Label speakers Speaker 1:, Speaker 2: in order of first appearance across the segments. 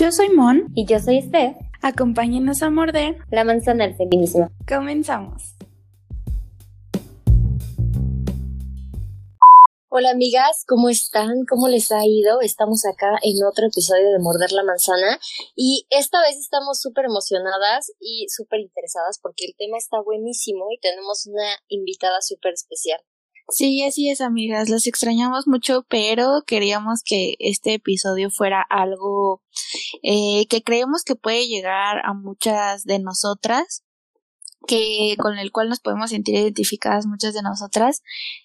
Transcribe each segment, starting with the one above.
Speaker 1: Yo soy Mon.
Speaker 2: Y yo soy Steph.
Speaker 1: Acompáñenos a morder
Speaker 2: la manzana del feminismo.
Speaker 1: Comenzamos.
Speaker 2: Hola amigas, ¿cómo están? ¿Cómo les ha ido? Estamos acá en otro episodio de Morder la Manzana y esta vez estamos súper emocionadas y súper interesadas porque el tema está buenísimo y tenemos una invitada súper especial.
Speaker 1: Sí, así es, amigas. Las extrañamos mucho, pero queríamos que este episodio fuera algo eh, que creemos que puede llegar a muchas de nosotras que con el cual nos podemos sentir identificadas muchas de nosotras.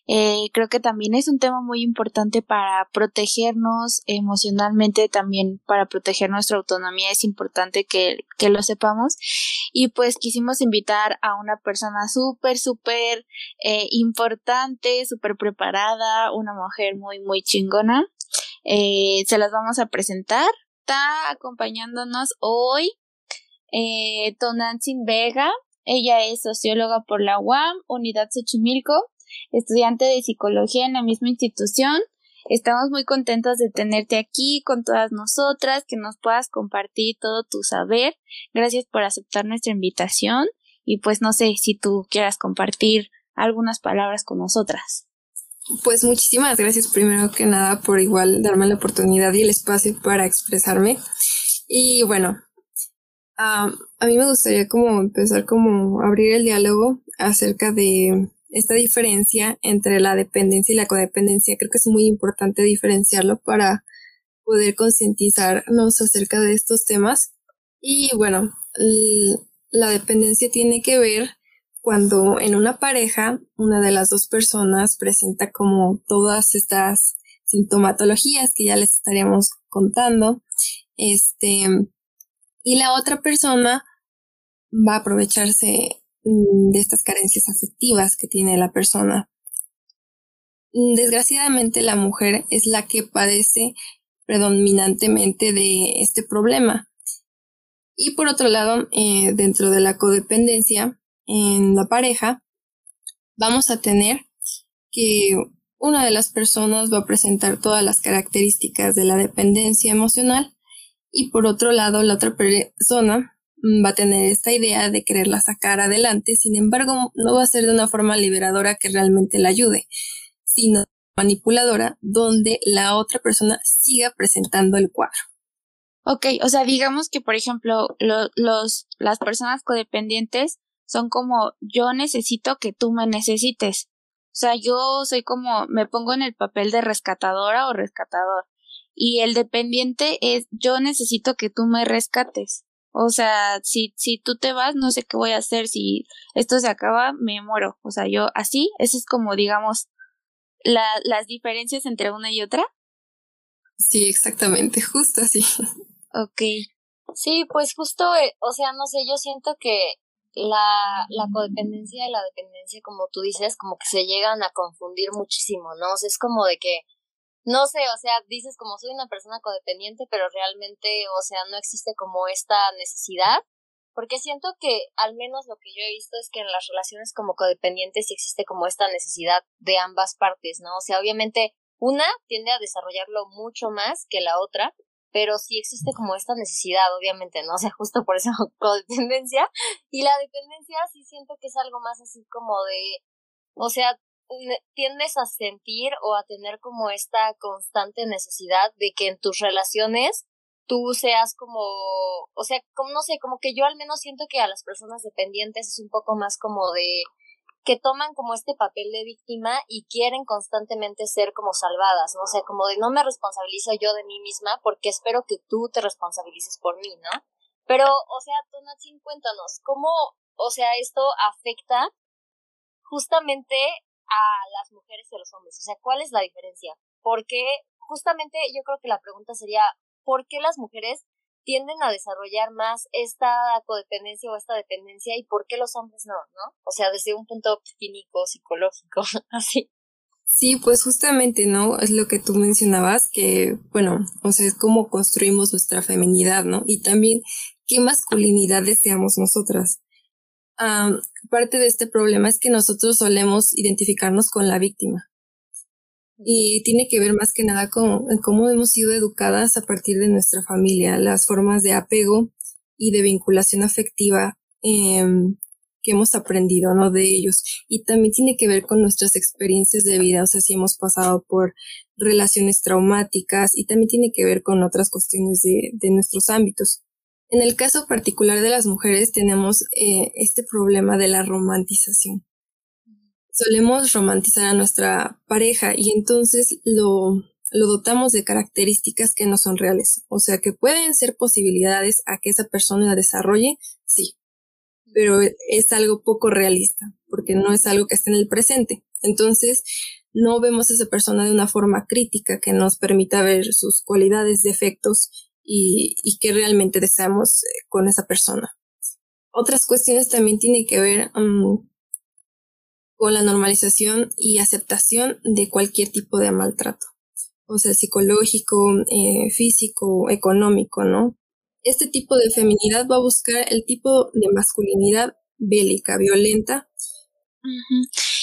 Speaker 1: Eh, creo que también es un tema muy importante para protegernos emocionalmente, también para proteger nuestra autonomía es importante que, que lo sepamos. Y pues quisimos invitar a una persona súper, súper eh, importante, súper preparada, una mujer muy, muy chingona. Eh, se las vamos a presentar. Está acompañándonos hoy eh, Vega. Ella es socióloga por la UAM, Unidad Xochimilco, estudiante de psicología en la misma institución. Estamos muy contentos de tenerte aquí con todas nosotras, que nos puedas compartir todo tu saber. Gracias por aceptar nuestra invitación y pues no sé si tú quieras compartir algunas palabras con nosotras.
Speaker 3: Pues muchísimas gracias primero que nada por igual darme la oportunidad y el espacio para expresarme. Y bueno, a mí me gustaría como empezar como abrir el diálogo acerca de esta diferencia entre la dependencia y la codependencia. Creo que es muy importante diferenciarlo para poder concientizarnos acerca de estos temas. Y bueno, la dependencia tiene que ver cuando en una pareja una de las dos personas presenta como todas estas sintomatologías que ya les estaríamos contando. Este, y la otra persona va a aprovecharse mm, de estas carencias afectivas que tiene la persona. Desgraciadamente la mujer es la que padece predominantemente de este problema. Y por otro lado, eh, dentro de la codependencia en la pareja, vamos a tener que una de las personas va a presentar todas las características de la dependencia emocional y por otro lado la otra persona mm, va a tener esta idea de quererla sacar adelante, sin embargo no va a ser de una forma liberadora que realmente la ayude, sino manipuladora donde la otra persona siga presentando el cuadro.
Speaker 1: Ok, o sea, digamos que, por ejemplo, los, las personas codependientes son como yo necesito que tú me necesites. O sea, yo soy como me pongo en el papel de rescatadora o rescatador y el dependiente es yo necesito que tú me rescates. O sea, si, si tú te vas, no sé qué voy a hacer. Si esto se acaba, me muero. O sea, yo así, eso es como, digamos, la, las diferencias entre una y otra.
Speaker 3: Sí, exactamente, justo así.
Speaker 1: Ok.
Speaker 2: Sí, pues justo, eh, o sea, no sé, yo siento que la, la codependencia y la dependencia, como tú dices, como que se llegan a confundir muchísimo, ¿no? O sea, es como de que no sé, o sea, dices como soy una persona codependiente, pero realmente, o sea, no existe como esta necesidad, porque siento que al menos lo que yo he visto es que en las relaciones como codependientes sí existe como esta necesidad de ambas partes, ¿no? O sea, obviamente una tiende a desarrollarlo mucho más que la otra, pero sí existe como esta necesidad, obviamente, ¿no? O sea, justo por esa codependencia. Y la dependencia sí siento que es algo más así como de, o sea, tiendes a sentir o a tener como esta constante necesidad de que en tus relaciones tú seas como, o sea, como no sé, como que yo al menos siento que a las personas dependientes es un poco más como de que toman como este papel de víctima y quieren constantemente ser como salvadas, ¿no? O sea, como de no me responsabilizo yo de mí misma porque espero que tú te responsabilices por mí, ¿no? Pero, o sea, Tonatzin, cuéntanos, ¿cómo, o sea, esto afecta justamente a las mujeres y a los hombres? O sea, ¿cuál es la diferencia? Porque justamente yo creo que la pregunta sería, ¿por qué las mujeres tienden a desarrollar más esta codependencia o esta dependencia y por qué los hombres no, ¿no? O sea, desde un punto clínico, psicológico, así.
Speaker 3: Sí, pues justamente, ¿no? Es lo que tú mencionabas, que, bueno, o sea, es cómo construimos nuestra feminidad, ¿no? Y también qué masculinidad deseamos nosotras parte de este problema es que nosotros solemos identificarnos con la víctima. y tiene que ver más que nada con cómo hemos sido educadas a partir de nuestra familia, las formas de apego y de vinculación afectiva em, que hemos aprendido, ¿no? De ellos. Y también tiene que ver con nuestras experiencias de vida, o sea, si hemos pasado por relaciones traumáticas y también tiene que ver con otras cuestiones de, de nuestros ámbitos. En el caso particular de las mujeres tenemos eh, este problema de la romantización. Solemos romantizar a nuestra pareja y entonces lo, lo dotamos de características que no son reales. O sea que pueden ser posibilidades a que esa persona la desarrolle, sí, pero es algo poco realista, porque no es algo que esté en el presente. Entonces, no vemos a esa persona de una forma crítica que nos permita ver sus cualidades, defectos y, y que realmente deseamos eh, con esa persona. Otras cuestiones también tienen que ver mm, con la normalización y aceptación de cualquier tipo de maltrato, o sea, psicológico, eh, físico, económico, ¿no? Este tipo de feminidad va a buscar el tipo de masculinidad bélica, violenta.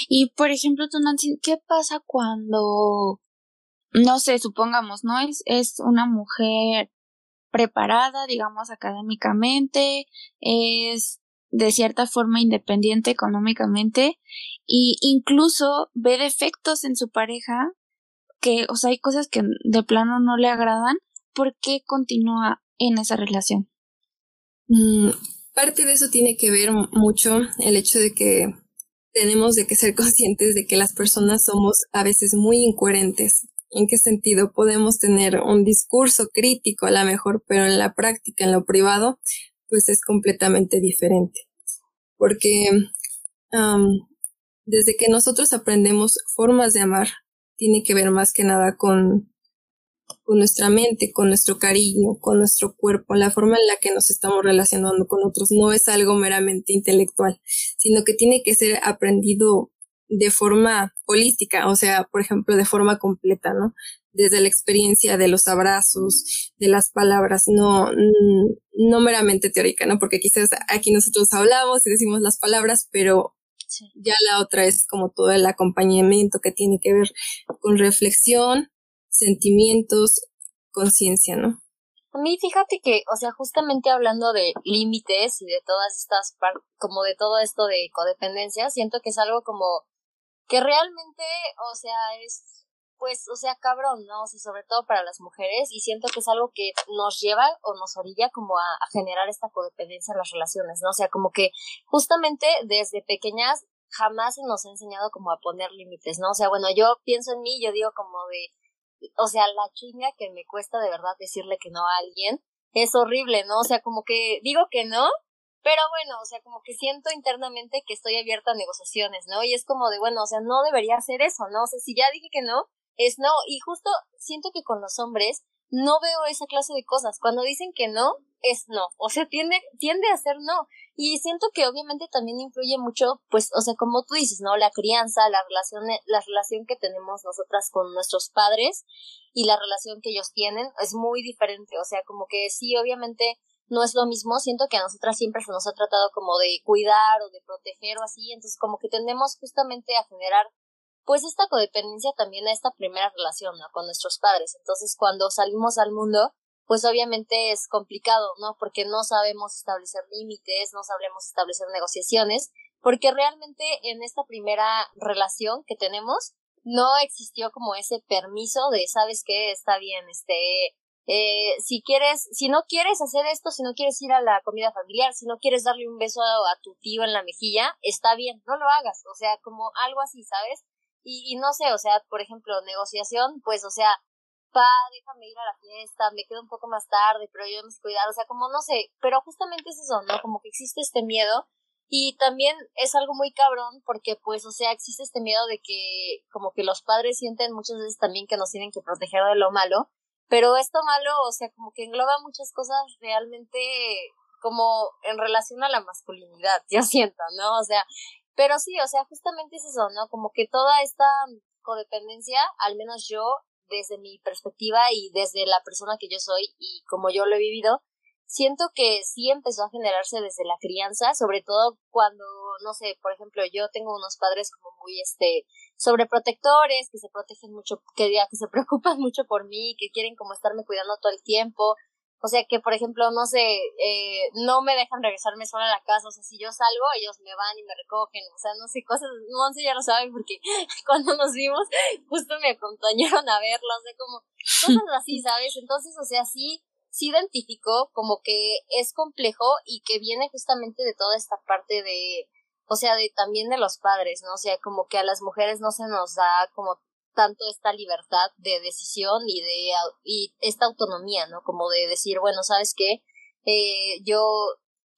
Speaker 1: Y por ejemplo, tú, Nancy, ¿qué pasa cuando, no sé, supongamos, ¿no? Es, es una mujer preparada, digamos, académicamente, es de cierta forma independiente económicamente y incluso ve defectos en su pareja que, o sea, hay cosas que de plano no le agradan, ¿por qué continúa en esa relación?
Speaker 3: Mm, parte de eso tiene que ver mucho el hecho de que tenemos de que ser conscientes de que las personas somos a veces muy incoherentes. ¿En qué sentido? Podemos tener un discurso crítico a lo mejor, pero en la práctica, en lo privado, pues es completamente diferente. Porque desde que nosotros aprendemos formas de amar, tiene que ver más que nada con con nuestra mente, con nuestro cariño, con nuestro cuerpo, la forma en la que nos estamos relacionando con otros no es algo meramente intelectual, sino que tiene que ser aprendido de forma holística, o sea, por ejemplo, de forma completa, ¿no? Desde la experiencia de los abrazos, de las palabras, no, no meramente teórica, ¿no? Porque quizás aquí nosotros hablamos y decimos las palabras, pero ya la otra es como todo el acompañamiento que tiene que ver con reflexión, sentimientos, conciencia, ¿no?
Speaker 2: A mí fíjate que, o sea, justamente hablando de límites y de todas estas, como de todo esto de codependencia, siento que es algo como que realmente, o sea, es, pues, o sea, cabrón, ¿no? O sea, sobre todo para las mujeres, y siento que es algo que nos lleva o nos orilla como a, generar esta codependencia en las relaciones, ¿no? O sea, como que justamente desde pequeñas jamás se nos ha enseñado como a poner límites, ¿no? O sea, bueno, yo pienso en mí, yo digo como de, o sea, la chinga que me cuesta de verdad decirle que no a alguien es horrible, ¿no? O sea, como que digo que no, pero bueno, o sea, como que siento internamente que estoy abierta a negociaciones, ¿no? Y es como de, bueno, o sea, no debería hacer eso, ¿no? O sea, si ya dije que no, es no. Y justo siento que con los hombres no veo esa clase de cosas. Cuando dicen que no, es no. O sea, tiende, tiende a ser no. Y siento que obviamente también influye mucho, pues, o sea, como tú dices, ¿no? La crianza, la relación, la relación que tenemos nosotras con nuestros padres y la relación que ellos tienen es muy diferente. O sea, como que sí, obviamente no es lo mismo. Siento que a nosotras siempre se nos ha tratado como de cuidar o de proteger o así. Entonces, como que tendemos justamente a generar pues esta codependencia también a esta primera relación, ¿no? Con nuestros padres. Entonces, cuando salimos al mundo, pues obviamente es complicado, ¿no? Porque no sabemos establecer límites, no sabemos establecer negociaciones, porque realmente en esta primera relación que tenemos no existió como ese permiso de, ¿sabes qué? Está bien, este, eh, si quieres, si no quieres hacer esto, si no quieres ir a la comida familiar, si no quieres darle un beso a, tu tío en la mejilla, está bien, no lo hagas, o sea, como algo así, ¿sabes? Y, y no sé, o sea, por ejemplo, negociación, pues, o sea, pa, déjame ir a la fiesta, me quedo un poco más tarde, pero yo me cuidar, o sea, como no sé, pero justamente es eso, ¿no? Como que existe este miedo y también es algo muy cabrón porque pues, o sea, existe este miedo de que como que los padres sienten muchas veces también que nos tienen que proteger de lo malo, pero esto malo, o sea, como que engloba muchas cosas realmente como en relación a la masculinidad, yo siento, ¿no? O sea, pero sí, o sea, justamente es eso, ¿no? Como que toda esta codependencia, al menos yo, desde mi perspectiva y desde la persona que yo soy y como yo lo he vivido, siento que sí empezó a generarse desde la crianza, sobre todo cuando, no sé, por ejemplo, yo tengo unos padres como muy, este, sobreprotectores, que se protegen mucho, que, que se preocupan mucho por mí, que quieren como estarme cuidando todo el tiempo, o sea que, por ejemplo, no sé, eh, no me dejan regresarme sola a la casa. O sea, si yo salgo, ellos me van y me recogen. O sea, no sé, cosas, no sé, ya lo saben porque cuando nos vimos, justo me acompañaron a verlo. O sea, como cosas así, ¿sabes? Entonces, o sea, sí, sí identificó como que es complejo y que viene justamente de toda esta parte de, o sea, de también de los padres, ¿no? O sea, como que a las mujeres no se nos da como tanto esta libertad de decisión y de y esta autonomía, ¿no? Como de decir, bueno, ¿sabes qué? Eh, yo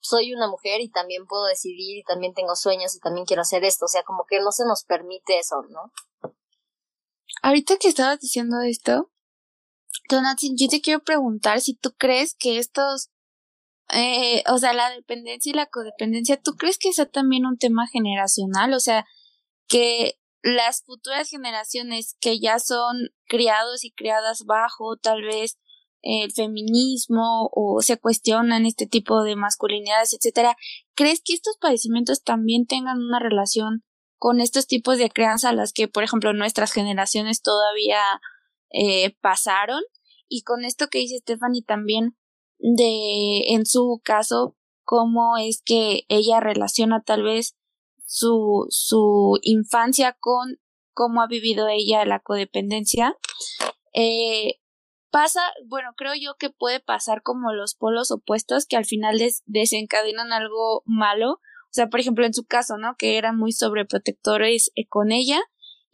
Speaker 2: soy una mujer y también puedo decidir y también tengo sueños y también quiero hacer esto, o sea, como que no se nos permite eso, ¿no?
Speaker 1: Ahorita que estabas diciendo esto, Donatin, yo te quiero preguntar si tú crees que estos, eh, o sea, la dependencia y la codependencia, ¿tú crees que sea también un tema generacional? O sea, que las futuras generaciones que ya son criados y criadas bajo tal vez el feminismo o se cuestionan este tipo de masculinidades, etcétera, ¿crees que estos padecimientos también tengan una relación con estos tipos de crianza a las que, por ejemplo, nuestras generaciones todavía eh, pasaron? Y con esto que dice Stephanie también de, en su caso, cómo es que ella relaciona tal vez su, su infancia con cómo ha vivido ella la codependencia. Eh, pasa, bueno, creo yo que puede pasar como los polos opuestos que al final desencadenan algo malo. O sea, por ejemplo, en su caso, ¿no? Que eran muy sobreprotectores eh, con ella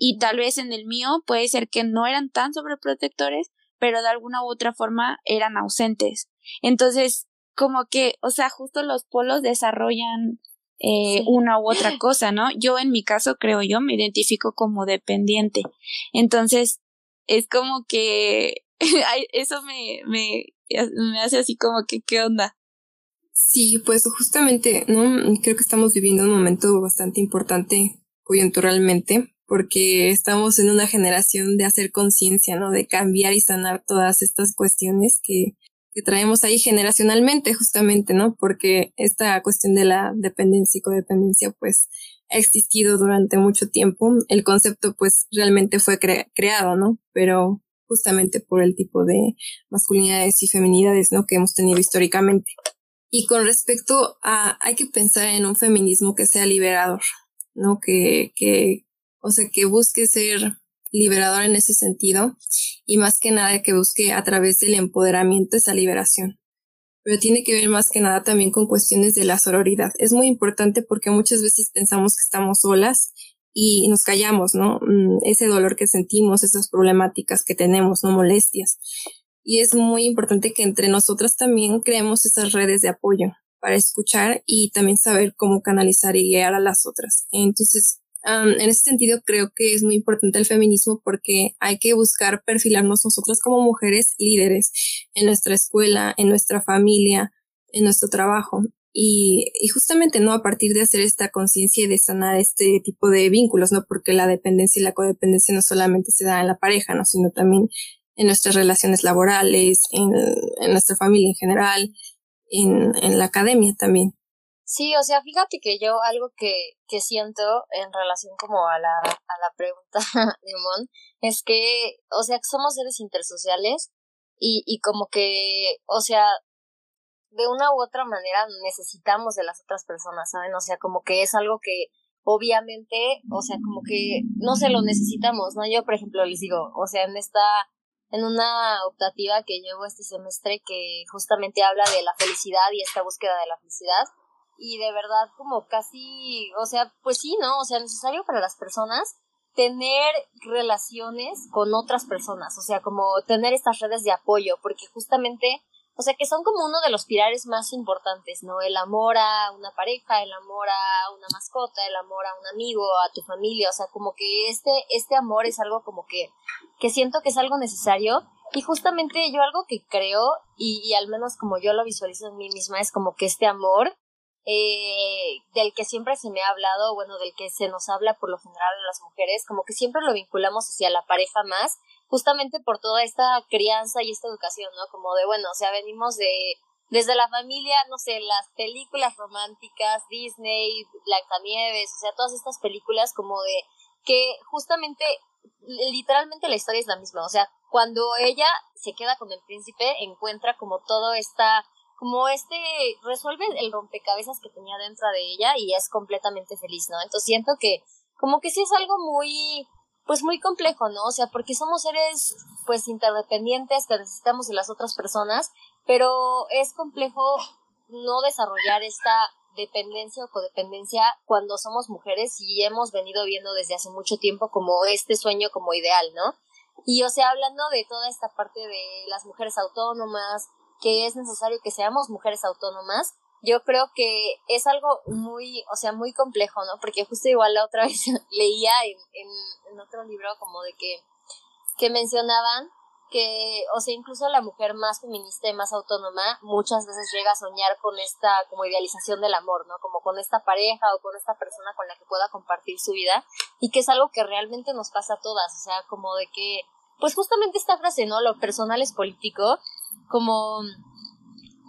Speaker 1: y tal vez en el mío puede ser que no eran tan sobreprotectores, pero de alguna u otra forma eran ausentes. Entonces, como que, o sea, justo los polos desarrollan eh, una u otra cosa, ¿no? Yo en mi caso creo yo me identifico como dependiente. Entonces, es como que eso me, me, me hace así como que, ¿qué onda?
Speaker 3: Sí, pues justamente, ¿no? Creo que estamos viviendo un momento bastante importante coyunturalmente porque estamos en una generación de hacer conciencia, ¿no? De cambiar y sanar todas estas cuestiones que que traemos ahí generacionalmente justamente, ¿no? Porque esta cuestión de la dependencia y codependencia pues ha existido durante mucho tiempo. El concepto pues realmente fue creado, ¿no? Pero justamente por el tipo de masculinidades y feminidades, ¿no? Que hemos tenido históricamente. Y con respecto a, hay que pensar en un feminismo que sea liberador, ¿no? Que, que, o sea, que busque ser liberador en ese sentido y más que nada que busque a través del empoderamiento esa liberación. Pero tiene que ver más que nada también con cuestiones de la sororidad. Es muy importante porque muchas veces pensamos que estamos solas y nos callamos, ¿no? Mm, ese dolor que sentimos, esas problemáticas que tenemos, no molestias. Y es muy importante que entre nosotras también creemos esas redes de apoyo para escuchar y también saber cómo canalizar y guiar a las otras. Entonces, en ese sentido, creo que es muy importante el feminismo porque hay que buscar perfilarnos nosotras como mujeres líderes en nuestra escuela, en nuestra familia, en nuestro trabajo. Y, y justamente, ¿no? A partir de hacer esta conciencia y de sanar este tipo de vínculos, ¿no? Porque la dependencia y la codependencia no solamente se da en la pareja, ¿no? Sino también en nuestras relaciones laborales, en, nuestra familia en general, en, en la academia también.
Speaker 2: Sí, o sea, fíjate que yo algo que, que siento en relación como a la, a la pregunta de Mon es que, o sea, somos seres intersociales y, y como que, o sea, de una u otra manera necesitamos de las otras personas, ¿saben? O sea, como que es algo que obviamente, o sea, como que no se lo necesitamos, ¿no? Yo, por ejemplo, les digo, o sea, en esta, en una optativa que llevo este semestre que justamente habla de la felicidad y esta búsqueda de la felicidad, y de verdad como casi, o sea, pues sí, ¿no? O sea, necesario para las personas tener relaciones con otras personas, o sea, como tener estas redes de apoyo, porque justamente, o sea, que son como uno de los pilares más importantes, ¿no? El amor a una pareja, el amor a una mascota, el amor a un amigo, a tu familia, o sea, como que este, este amor es algo como que, que siento que es algo necesario y justamente yo algo que creo, y, y, al menos como yo lo visualizo en mí misma, es como que este amor eh, del que siempre se me ha hablado, bueno, del que se nos habla por lo general a las mujeres, como que siempre lo vinculamos hacia la pareja más, justamente por toda esta crianza y esta educación, ¿no? Como de, bueno, o sea, venimos de, desde la familia, no sé, las películas románticas, Disney, Blancanieves, o sea, todas estas películas como de que justamente literalmente la historia es la misma, o sea, cuando ella se queda con el príncipe encuentra como todo esta como este resuelve el rompecabezas que tenía dentro de ella y es completamente feliz, ¿no? Entonces siento que como que sí es algo muy pues muy complejo, ¿no? O sea, porque somos seres pues interdependientes que necesitamos de las otras personas, pero es complejo no desarrollar esta dependencia o codependencia cuando somos mujeres y hemos venido viendo desde hace mucho tiempo como este sueño como ideal, ¿no? Y o sea, hablando de toda esta parte de las mujeres autónomas, que es necesario que seamos mujeres autónomas, yo creo que es algo muy, o sea, muy complejo, ¿no? Porque justo igual la otra vez leía en, en, otro libro como de que, que mencionaban que, o sea, incluso la mujer más feminista y más autónoma muchas veces llega a soñar con esta como idealización del amor, ¿no? Como con esta pareja o con esta persona con la que pueda compartir su vida y que es algo que realmente nos pasa a todas, o sea, como de que, pues justamente esta frase, ¿no? Lo personal es político, como,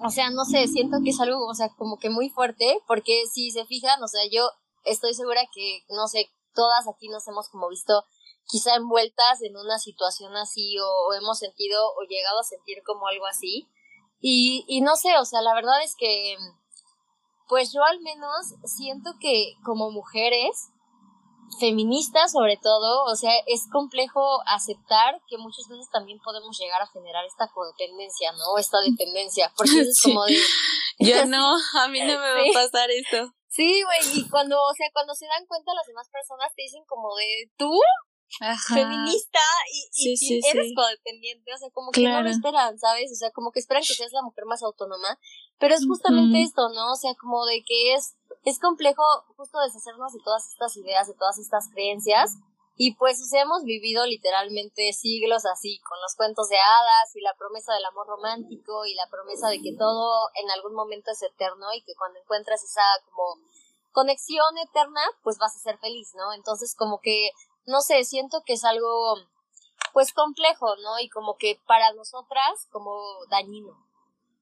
Speaker 2: o sea, no sé, siento que es algo, o sea, como que muy fuerte, porque si se fijan, o sea, yo estoy segura que, no sé, todas aquí nos hemos como visto quizá envueltas en una situación así o, hemos sentido o llegado a sentir como algo así. Y, y no sé, o sea, la verdad es que, pues yo al menos siento que como mujeres, feministas sobre todo, o sea, es complejo aceptar que muchas veces también podemos llegar a generar esta codependencia, ¿no? Esta dependencia, porque es como de...
Speaker 1: Yo no, a mí no me va a pasar esto.
Speaker 2: Sí, güey, y cuando, o sea, cuando se dan cuenta las demás personas te dicen como de, ¿tú? Feminista y, y, eres codependiente, o sea, como que no lo esperan, ¿sabes? O sea, como que esperan que seas la mujer más autónoma, pero es justamente esto, ¿no? O sea, como de que es, es complejo justo deshacernos de todas estas ideas, de todas estas creencias, y pues, o sea, hemos vivido literalmente siglos así, con los cuentos de hadas y la promesa del amor romántico y la promesa de que todo en algún momento es eterno y que cuando encuentras esa como conexión eterna, pues vas a ser feliz, ¿no? Entonces, como que no sé, siento que es algo pues complejo, ¿no? Y como que para nosotras como dañino.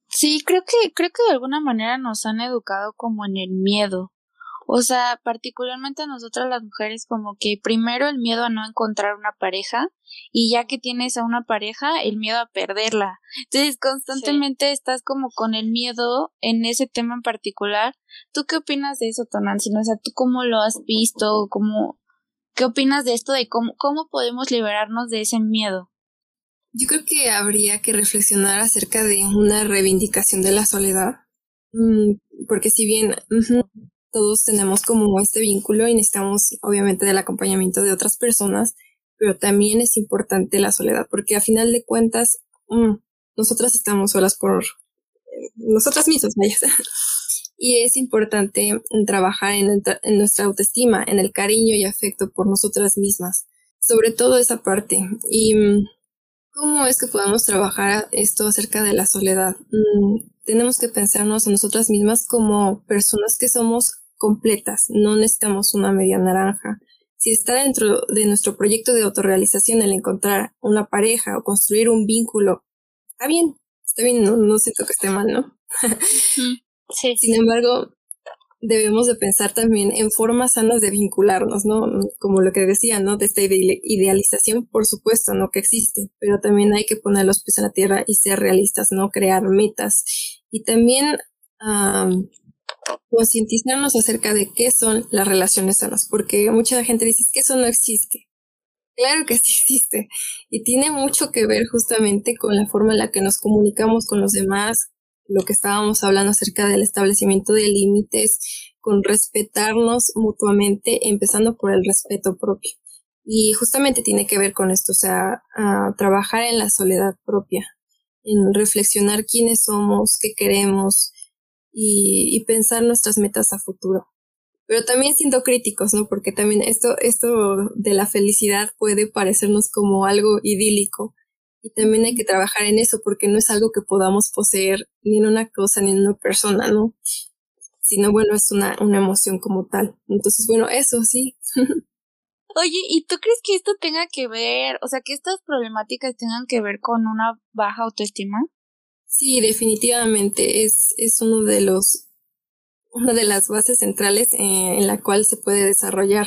Speaker 1: Sí, creo que creo que de alguna manera nos han educado como en el miedo. O sea, particularmente a nosotras las mujeres como que primero el miedo a no encontrar una pareja y ya que tienes a una pareja, el miedo a perderla. Entonces, constantemente estás como con el miedo en ese tema en particular. ¿Tú qué opinas de eso, Tonancy? O sea, ¿tú cómo lo has visto? ¿Cómo, ¿Qué opinas de esto, de cómo, cómo podemos liberarnos de ese miedo?
Speaker 3: Yo creo que habría que reflexionar acerca de una reivindicación de la soledad, mm, porque si bien todos tenemos como este vínculo y necesitamos obviamente del acompañamiento de otras personas, pero también es importante la soledad, porque a final de cuentas mm, nosotras estamos solas por eh, nosotras mismas, y es importante trabajar en, nuestra autoestima, en el cariño y afecto por nosotras mismas, sobre todo esa parte. Y mm, cómo es que podemos trabajar esto acerca de la soledad. Mm, tenemos que pensarnos en nosotras mismas como personas que somos completas, no necesitamos una media naranja. Si está dentro de nuestro proyecto de autorrealización el encontrar una pareja o construir un vínculo, está bien, está bien, no, no siento que esté mal, ¿no? Sin embargo, debemos de pensar también en formas sanas de vincularnos, ¿no? Como lo que decía, ¿no? De esta idealización, por supuesto, ¿no? Que existe, pero también hay que poner los pies en la tierra y ser realistas, ¿no? Crear metas y también concientizarnos acerca de qué son las relaciones sanas, porque mucha gente dice que eso no existe. Claro que sí existe y tiene mucho que ver justamente con la forma en la que nos comunicamos con los demás, lo que estábamos hablando acerca del establecimiento de límites, con respetarnos mutuamente, empezando por el respeto propio. Y justamente tiene que ver con esto, o sea, a trabajar en la soledad propia, en reflexionar quiénes somos, qué queremos y, y pensar nuestras metas a futuro. Pero también siendo críticos, ¿no? Porque también esto, esto de la felicidad puede parecernos como algo idílico, y también hay que trabajar en eso porque no es algo que podamos poseer ni en una cosa ni en una persona, ¿no? Sino, bueno, es una, una emoción como tal. Entonces, bueno, eso sí.
Speaker 1: Oye, ¿y tú crees que esto tenga que ver, o sea, que estas problemáticas tengan que ver con una baja autoestima?
Speaker 3: Sí, definitivamente es, es uno de los una de las bases centrales en la cual se puede desarrollar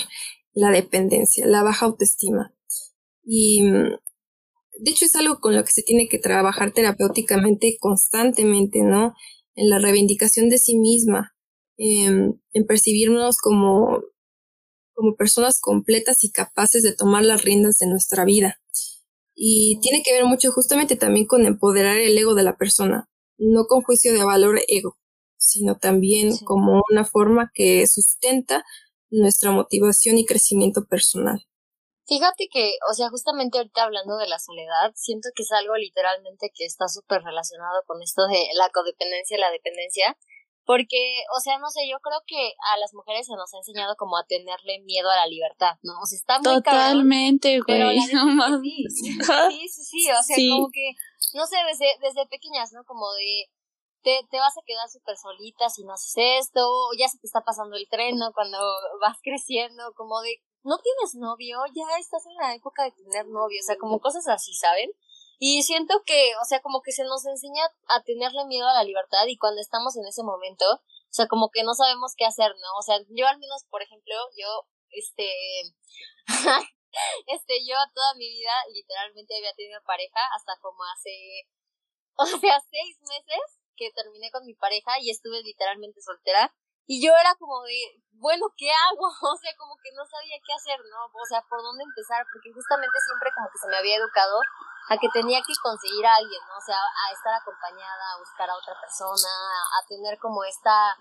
Speaker 3: la dependencia, la baja autoestima. Y de hecho es algo con lo que se tiene que trabajar terapéuticamente constantemente, ¿no? En la reivindicación de sí misma, en, en percibirnos como, como personas completas y capaces de tomar las riendas de nuestra vida. Y tiene que ver mucho justamente también con empoderar el ego de la persona, no con juicio de valor ego, sino también como una forma que sustenta nuestra motivación y crecimiento personal.
Speaker 2: Fíjate que, o sea, justamente ahorita hablando de la soledad, siento que es algo literalmente que está súper relacionado con esto de la codependencia y la dependencia, porque, o sea, no sé, yo creo que a las mujeres se nos ha enseñado como a tenerle miedo a la libertad, ¿no? O sea, está muy
Speaker 1: Totalmente, güey.
Speaker 2: sí, sí, sí, sí, o sea, como que, no sé, desde, desde pequeñas, ¿no? Como de, te, te vas a quedar súper solita si no haces esto, ya se te está pasando el tren, ¿no? Cuando vas creciendo, como de, no tienes novio, ya estás en la época de tener novio, o sea, como cosas así, ¿saben? Y siento que, o sea, como que se nos enseña a tenerle miedo a la libertad y cuando estamos en ese momento, o sea, como que no sabemos qué hacer, ¿no? O sea, yo al menos, por ejemplo, yo, este, este, yo toda mi vida literalmente había tenido pareja hasta como hace, o sea, seis meses que terminé con mi pareja y estuve literalmente soltera. Y yo era como de, bueno, ¿qué hago? O sea, como que no sabía qué hacer, ¿no? O sea, por dónde empezar, porque justamente siempre como que se me había educado a que tenía que conseguir a alguien, ¿no? O sea, a estar acompañada, a buscar a otra persona, a tener como esta,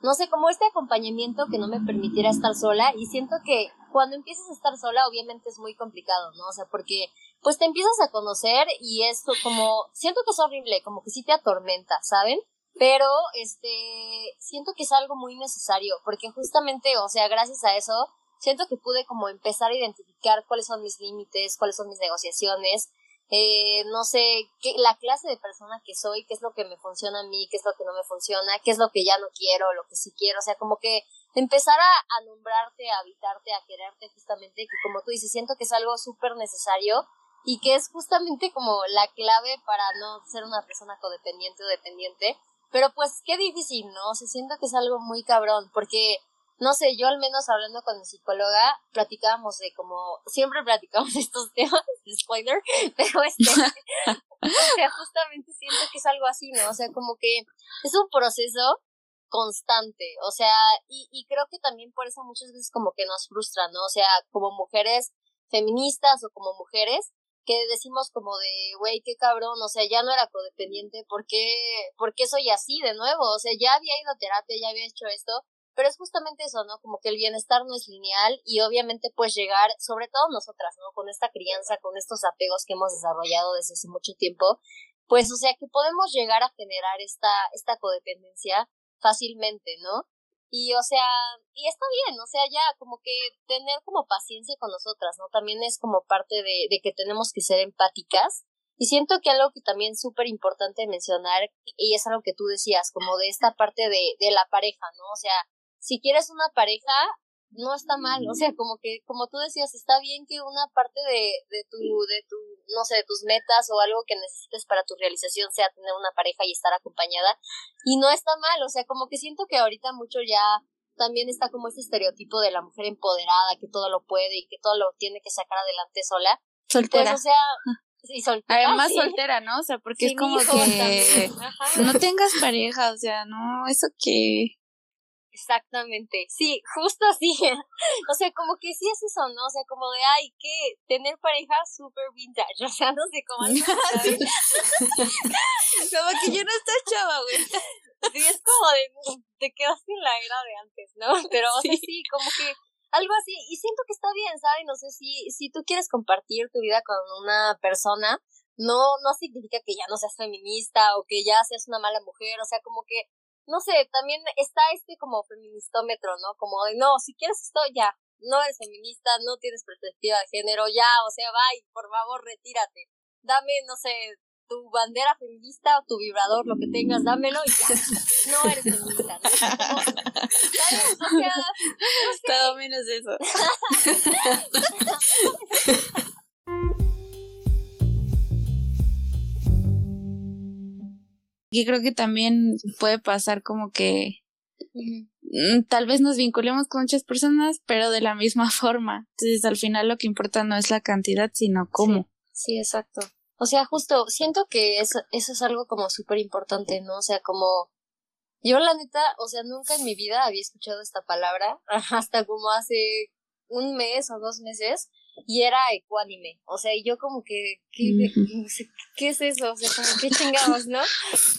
Speaker 2: no sé, como este acompañamiento que no me permitiera estar sola y siento que cuando empiezas a estar sola obviamente es muy complicado, ¿no? O sea, porque pues te empiezas a conocer y esto como, siento que es horrible, como que sí te atormenta, ¿saben? Pero, este, siento que es algo muy necesario, porque justamente, o sea, gracias a eso, siento que pude como empezar a identificar cuáles son mis límites, cuáles son mis negociaciones, eh, no sé, qué, la clase de persona que soy, qué es lo que me funciona a mí, qué es lo que no me funciona, qué es lo que ya no quiero, lo que sí quiero, o sea, como que empezar a, a nombrarte, a habitarte, a quererte justamente, que como tú dices, siento que es algo súper necesario y que es justamente como la clave para no ser una persona codependiente o dependiente, pero pues qué difícil, ¿no? Se siento que es algo muy cabrón, porque, no sé, yo al menos hablando con mi psicóloga, platicábamos de como, siempre platicamos estos temas, spoiler, pero este, o sea, justamente siento que es algo así, ¿no? O sea, como que es un proceso constante, o sea, y, y creo que también por eso muchas veces como que nos frustra, ¿no? O sea, como mujeres feministas o como mujeres, que decimos como de, güey, qué cabrón, o sea, ya no era codependiente, ¿por qué, ¿por qué soy así de nuevo? O sea, ya había ido a terapia, ya había hecho esto, pero es justamente eso, ¿no? Como que el bienestar no es lineal y obviamente pues llegar, sobre todo nosotras, ¿no? Con esta crianza, con estos apegos que hemos desarrollado desde hace mucho tiempo, pues o sea que podemos llegar a generar esta, esta codependencia fácilmente, ¿no? Y, o sea, y está bien, o sea, ya como que tener como paciencia con nosotras, ¿no? También es como parte de, de que tenemos que ser empáticas. Y siento que algo que también es súper importante mencionar, y es algo que tú decías, como de esta parte de, de la pareja, ¿no? O sea, si quieres una pareja, no está mal, o sea, como que, como tú decías, está bien que una parte de, de tu, de tu, no sé, de tus metas o algo que necesites para tu realización sea tener una pareja y estar acompañada, y no está mal, o sea, como que siento que ahorita mucho ya también está como este estereotipo de la mujer empoderada, que todo lo puede y que todo lo tiene que sacar adelante sola.
Speaker 1: Soltera.
Speaker 2: Pues, o sea, y soltera.
Speaker 1: Además soltera, ¿no? O sea, porque es como que no tengas pareja, o sea, no, eso que
Speaker 2: Exactamente, sí, justo así. o sea, como que sí es eso, ¿no? O sea, como de, ay, que tener pareja super vintage, o sea, no sé cómo. como
Speaker 1: que yo no estoy chava, güey.
Speaker 2: Sí, es como de, te quedaste en la era de antes, ¿no? Pero, o sea, sí, como que algo así. Y siento que está bien, ¿sabes? No sé si, si tú quieres compartir tu vida con una persona, no, no significa que ya no seas feminista o que ya seas una mala mujer, o sea, como que no sé, también está este como feministómetro, ¿no? Como de, no, si quieres esto, ya, no eres feminista, no tienes perspectiva de género, ya, o sea, bye, por favor, retírate. Dame, no sé, tu bandera feminista o tu vibrador, lo que tengas, dámelo y ya. No eres feminista. ¿no? O sea,
Speaker 1: Todo menos eso. Y creo que también puede pasar como que mm, tal vez nos vinculemos con muchas personas, pero de la misma forma. Entonces, al final lo que importa no es la cantidad, sino cómo.
Speaker 2: Sí, exacto. O sea, justo, siento que eso, eso es algo como súper importante, ¿no? O sea, como yo la neta, o sea, nunca en mi vida había escuchado esta palabra, hasta como hace un mes o dos meses, y era ecuánime. O sea, y yo como que, ¿qué, ¿qué es eso? O sea, como que chingados, ¿no?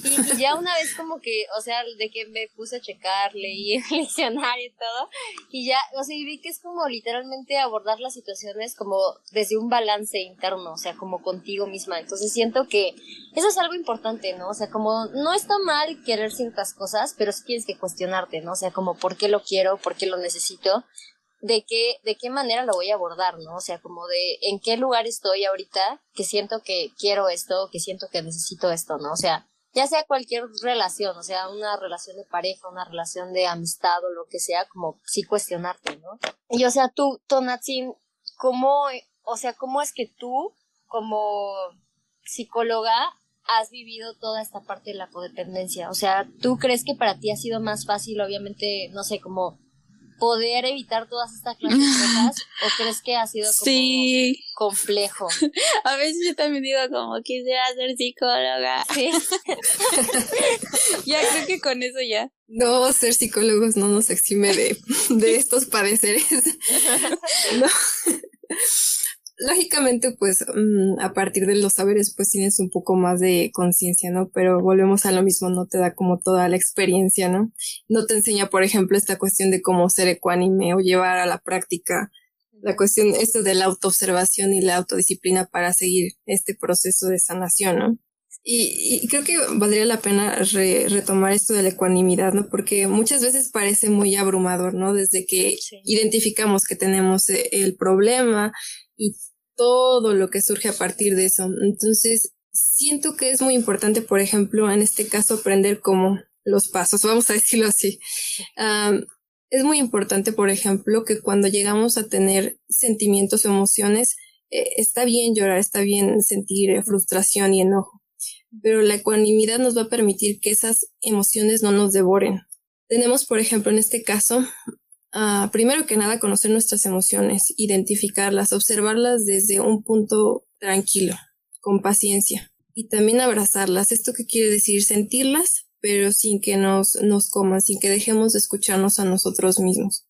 Speaker 2: Y, ya una vez como que, o sea, de que me puse a checar, leí el diccionario y todo, y ya, o sea, y vi que es como literalmente abordar las situaciones como desde un balance interno, o sea, como contigo misma. Entonces siento que eso es algo importante, ¿no? O sea, como no está mal querer ciertas cosas, pero sí tienes que cuestionarte, ¿no? O sea, como por qué lo quiero, por qué lo necesito de qué, de qué manera lo voy a abordar, ¿no? O sea, como de en qué lugar estoy ahorita que siento que quiero esto, que siento que necesito esto, ¿no? O sea, ya sea cualquier relación, o sea, una relación de pareja, una relación de amistad o lo que sea, como sí cuestionarte, ¿no? Y o sea, tú, Tonatzin, ¿cómo, o sea, cómo es que tú, como psicóloga, has vivido toda esta parte de la codependencia? O sea, ¿tú crees que para ti ha sido más fácil, obviamente, no sé, como poder evitar todas estas clases de cosas o crees que ha sido como sí. complejo?
Speaker 1: A veces yo también digo como quisiera ser psicóloga. Sí. ya creo que con eso ya.
Speaker 3: No, ser psicólogos no nos exime de, de estos padeceres. no lógicamente, pues mm, a partir de los saberes, pues tienes un poco más de conciencia, ¿no? Pero volvemos a lo mismo, no te da como toda la experiencia, ¿no? No te enseña, por ejemplo, esta cuestión de cómo ser ecuánime o llevar a la práctica la cuestión, esto de la autoobservación y la autodisciplina para seguir este proceso de sanación, ¿no? Y, creo que valdría la pena retomar esto de la ecuanimidad, ¿no? Porque muchas veces parece muy abrumador, ¿no? Desde que identificamos que tenemos eh, el problema y todo lo que surge a partir de eso. Entonces, siento que es muy importante, por ejemplo, en este caso, aprender como los pasos, vamos a decirlo así. es muy importante, por ejemplo, que cuando llegamos a tener sentimientos o emociones, eh, está bien llorar, está bien sentir frustración y enojo, pero la ecuanimidad nos va a permitir que esas emociones no nos devoren. Tenemos, por ejemplo, en este caso, primero que nada, conocer nuestras emociones, identificarlas, observarlas desde un punto tranquilo, con paciencia. Y también abrazarlas. ¿Esto qué quiere decir? Sentirlas, pero sin que nos, nos coman, sin que dejemos de escucharnos a nosotros mismos.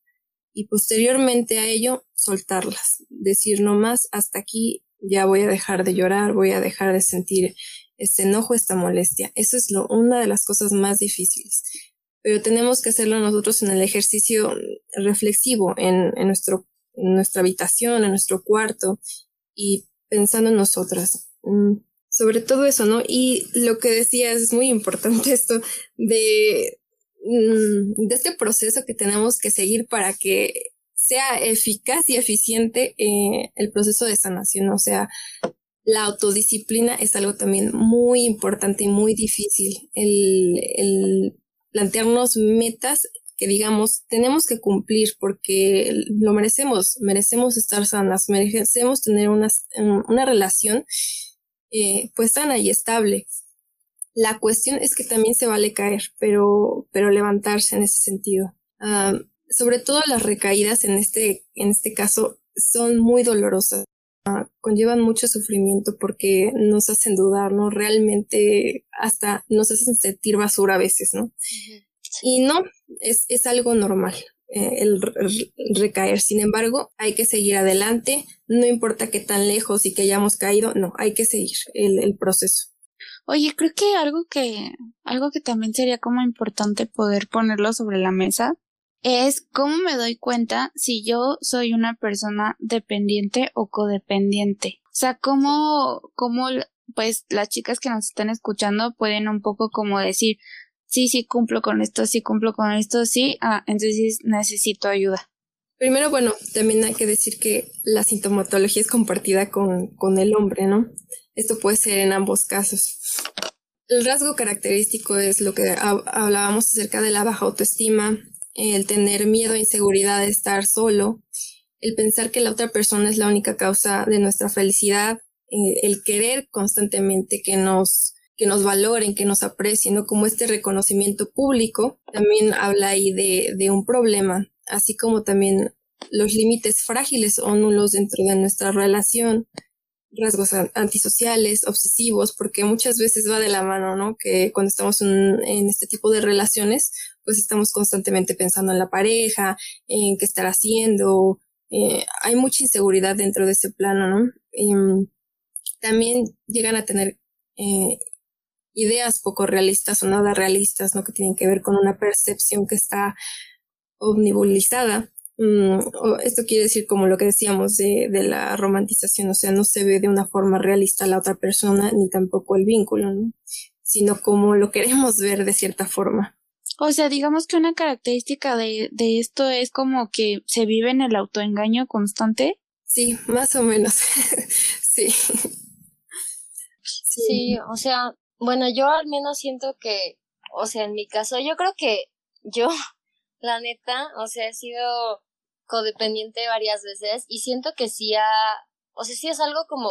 Speaker 3: Y posteriormente a ello, soltarlas. Decir no más, hasta aquí ya voy a dejar de llorar, voy a dejar de sentir este enojo, esta molestia. Eso es lo, una de las cosas más difíciles pero tenemos que hacerlo nosotros en el ejercicio reflexivo, en, nuestro, nuestra habitación, en nuestro cuarto y pensando en nosotras. Mm, sobre todo eso, ¿no? Y lo que decías es muy importante esto de, mm, de este proceso que tenemos que seguir para que sea eficaz y eficiente eh, el proceso de sanación. O sea, la autodisciplina es algo también muy importante y muy difícil. El, plantearnos metas que digamos tenemos que cumplir porque lo merecemos, merecemos estar sanas, merecemos tener una, una relación eh, pues sana y estable. La cuestión es que también se vale caer, pero, pero levantarse en ese sentido. Ah, sobre todo las recaídas en este, en este caso son muy dolorosas. Ah, conllevan mucho sufrimiento porque nos hacen dudar, ¿no? Realmente hasta nos hacen sentir basura a veces, ¿no? Y no, es, es algo normal eh, el recaer. Sin embargo, hay que seguir adelante, no importa qué tan lejos y que hayamos caído, no, hay que seguir el, el proceso.
Speaker 1: Oye, creo que algo que, algo que también sería como importante poder ponerlo sobre la mesa es cómo me doy cuenta si yo soy una persona dependiente o codependiente. O sea, cómo, cómo, pues las chicas que nos están escuchando pueden un poco como decir, sí, sí cumplo con esto, sí cumplo con esto, sí, ah, entonces necesito ayuda.
Speaker 3: Primero, bueno, también hay que decir que la sintomatología es compartida con, con el hombre, ¿no? Esto puede ser en ambos casos. El rasgo característico es lo que hablábamos acerca de la baja autoestima, el tener miedo e inseguridad de estar solo, el pensar que la otra persona es la única causa de nuestra felicidad, eh, el querer constantemente que nos, que nos valoren, que nos aprecien, ¿no? Como este reconocimiento público, también habla ahí de, de un problema, así como también los límites frágiles o nulos dentro de nuestra relación, rasgos antisociales, obsesivos, porque muchas veces va de la mano, ¿no? Que cuando estamos en, este tipo de relaciones, pues estamos constantemente pensando en la pareja, en qué estar haciendo, eh, hay mucha inseguridad dentro de ese plano, ¿no? Em, también llegan a tener eh, ideas poco realistas o nada realistas, ¿no? Que tienen que ver con una percepción que está omnibulizada Mm, esto quiere decir como lo que decíamos de, de, la romantización, o sea, no se ve de una forma realista la otra persona ni tampoco el vínculo, sino como lo queremos ver de cierta forma.
Speaker 1: O sea, digamos que una característica de, de esto es como que se vive en el autoengaño constante.
Speaker 3: Sí, más o menos. sí.
Speaker 2: Sí, o sea, bueno, yo al menos siento que, o sea, en mi caso, yo creo que yo, la neta, o sea, he sido codependiente varias veces y siento que sí ha, o sea, sí es algo como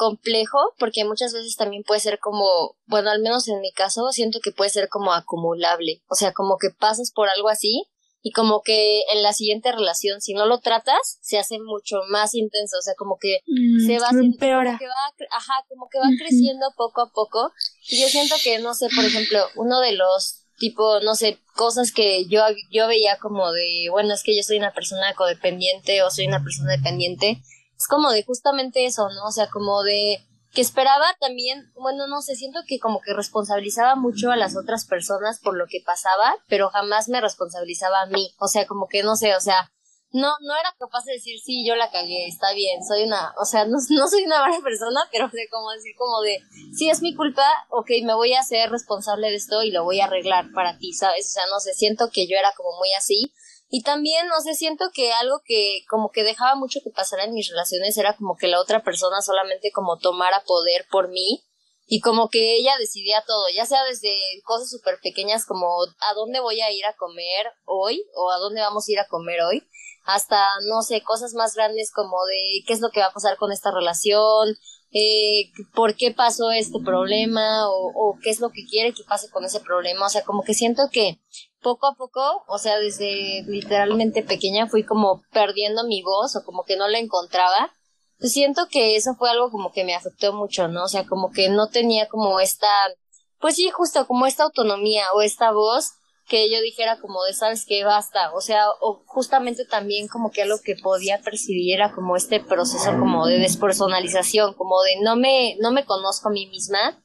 Speaker 2: complejo porque muchas veces también puede ser como, bueno, al menos en mi caso siento que puede ser como acumulable, o sea, como que pasas por algo así y como que en la siguiente relación si no lo tratas se hace mucho más intenso, o sea, como que
Speaker 1: mm,
Speaker 2: se va
Speaker 1: haciendo,
Speaker 2: como que va, ajá, como que va creciendo poco a poco. Y yo siento que no sé, por ejemplo, uno de los tipo, no sé, cosas que yo, yo veía como de, bueno, es que yo soy una persona codependiente o soy una persona dependiente. Es como de justamente eso, ¿no? O sea, como de que esperaba también, bueno, no sé, siento que como que responsabilizaba mucho a las otras personas por lo que pasaba, pero jamás me responsabilizaba a mí. O sea, como que no sé, o sea, no, no era capaz de decir, sí, yo la cagué, está bien, soy una, o sea, no, no soy una buena persona, pero de como decir como de, sí, es mi culpa, ok, me voy a hacer responsable de esto y lo voy a arreglar para ti, ¿sabes? O sea, no sé, siento que yo era como muy así. Y también, no sé, siento que algo que como que dejaba mucho que pasara en mis relaciones era como que la otra persona solamente como tomara poder por mí y como que ella decidía todo, ya sea desde cosas súper pequeñas como a dónde voy a ir a comer hoy o a dónde vamos a ir a comer hoy hasta, no sé, cosas más grandes como de qué es lo que va a pasar con esta relación, eh, por qué pasó este problema o, o qué es lo que quiere que pase con ese problema. O sea, como que siento que poco a poco, o sea, desde literalmente pequeña fui como perdiendo mi voz o como que no la encontraba. Pues siento que eso fue algo como que me afectó mucho, ¿no? O sea, como que no tenía como esta, pues sí, justo como esta autonomía o esta voz que yo dijera como de, sabes que basta, o sea, o justamente también como que algo que podía percibir era como este proceso como de despersonalización, como de no me, no me conozco a mí misma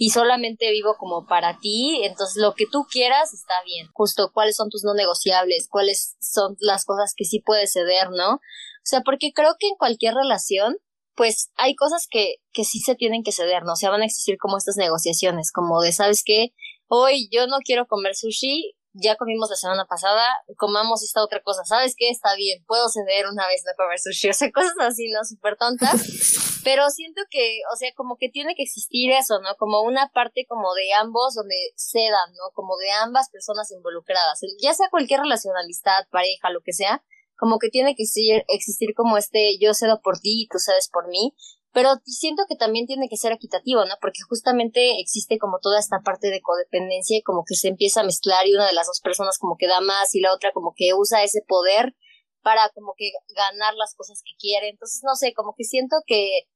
Speaker 2: y solamente vivo como para ti, entonces lo que tú quieras está bien, justo cuáles son tus no negociables, cuáles son las cosas que sí puedes ceder, ¿no? O sea, porque creo que en cualquier relación, pues hay cosas que, que sí se tienen que ceder, ¿no? O sea, van a existir como estas negociaciones, como de, ¿sabes qué? hoy yo no quiero comer sushi, ya comimos la semana pasada, comamos esta otra cosa, ¿sabes qué? Está bien, puedo ceder una vez no comer sushi, o sea, cosas así, ¿no? Súper tontas, pero siento que, o sea, como que tiene que existir eso, ¿no? Como una parte como de ambos donde cedan, ¿no? Como de ambas personas involucradas, ya sea cualquier relación, amistad, pareja, lo que sea, como que tiene que existir, existir como este yo cedo por ti y tú cedes por mí, pero siento que también tiene que ser equitativo, ¿no? Porque justamente existe como toda esta parte de codependencia y como que se empieza a mezclar y una de las dos personas como que da más y la otra como que usa ese poder para como que ganar las cosas que quiere. Entonces, no sé, como que siento que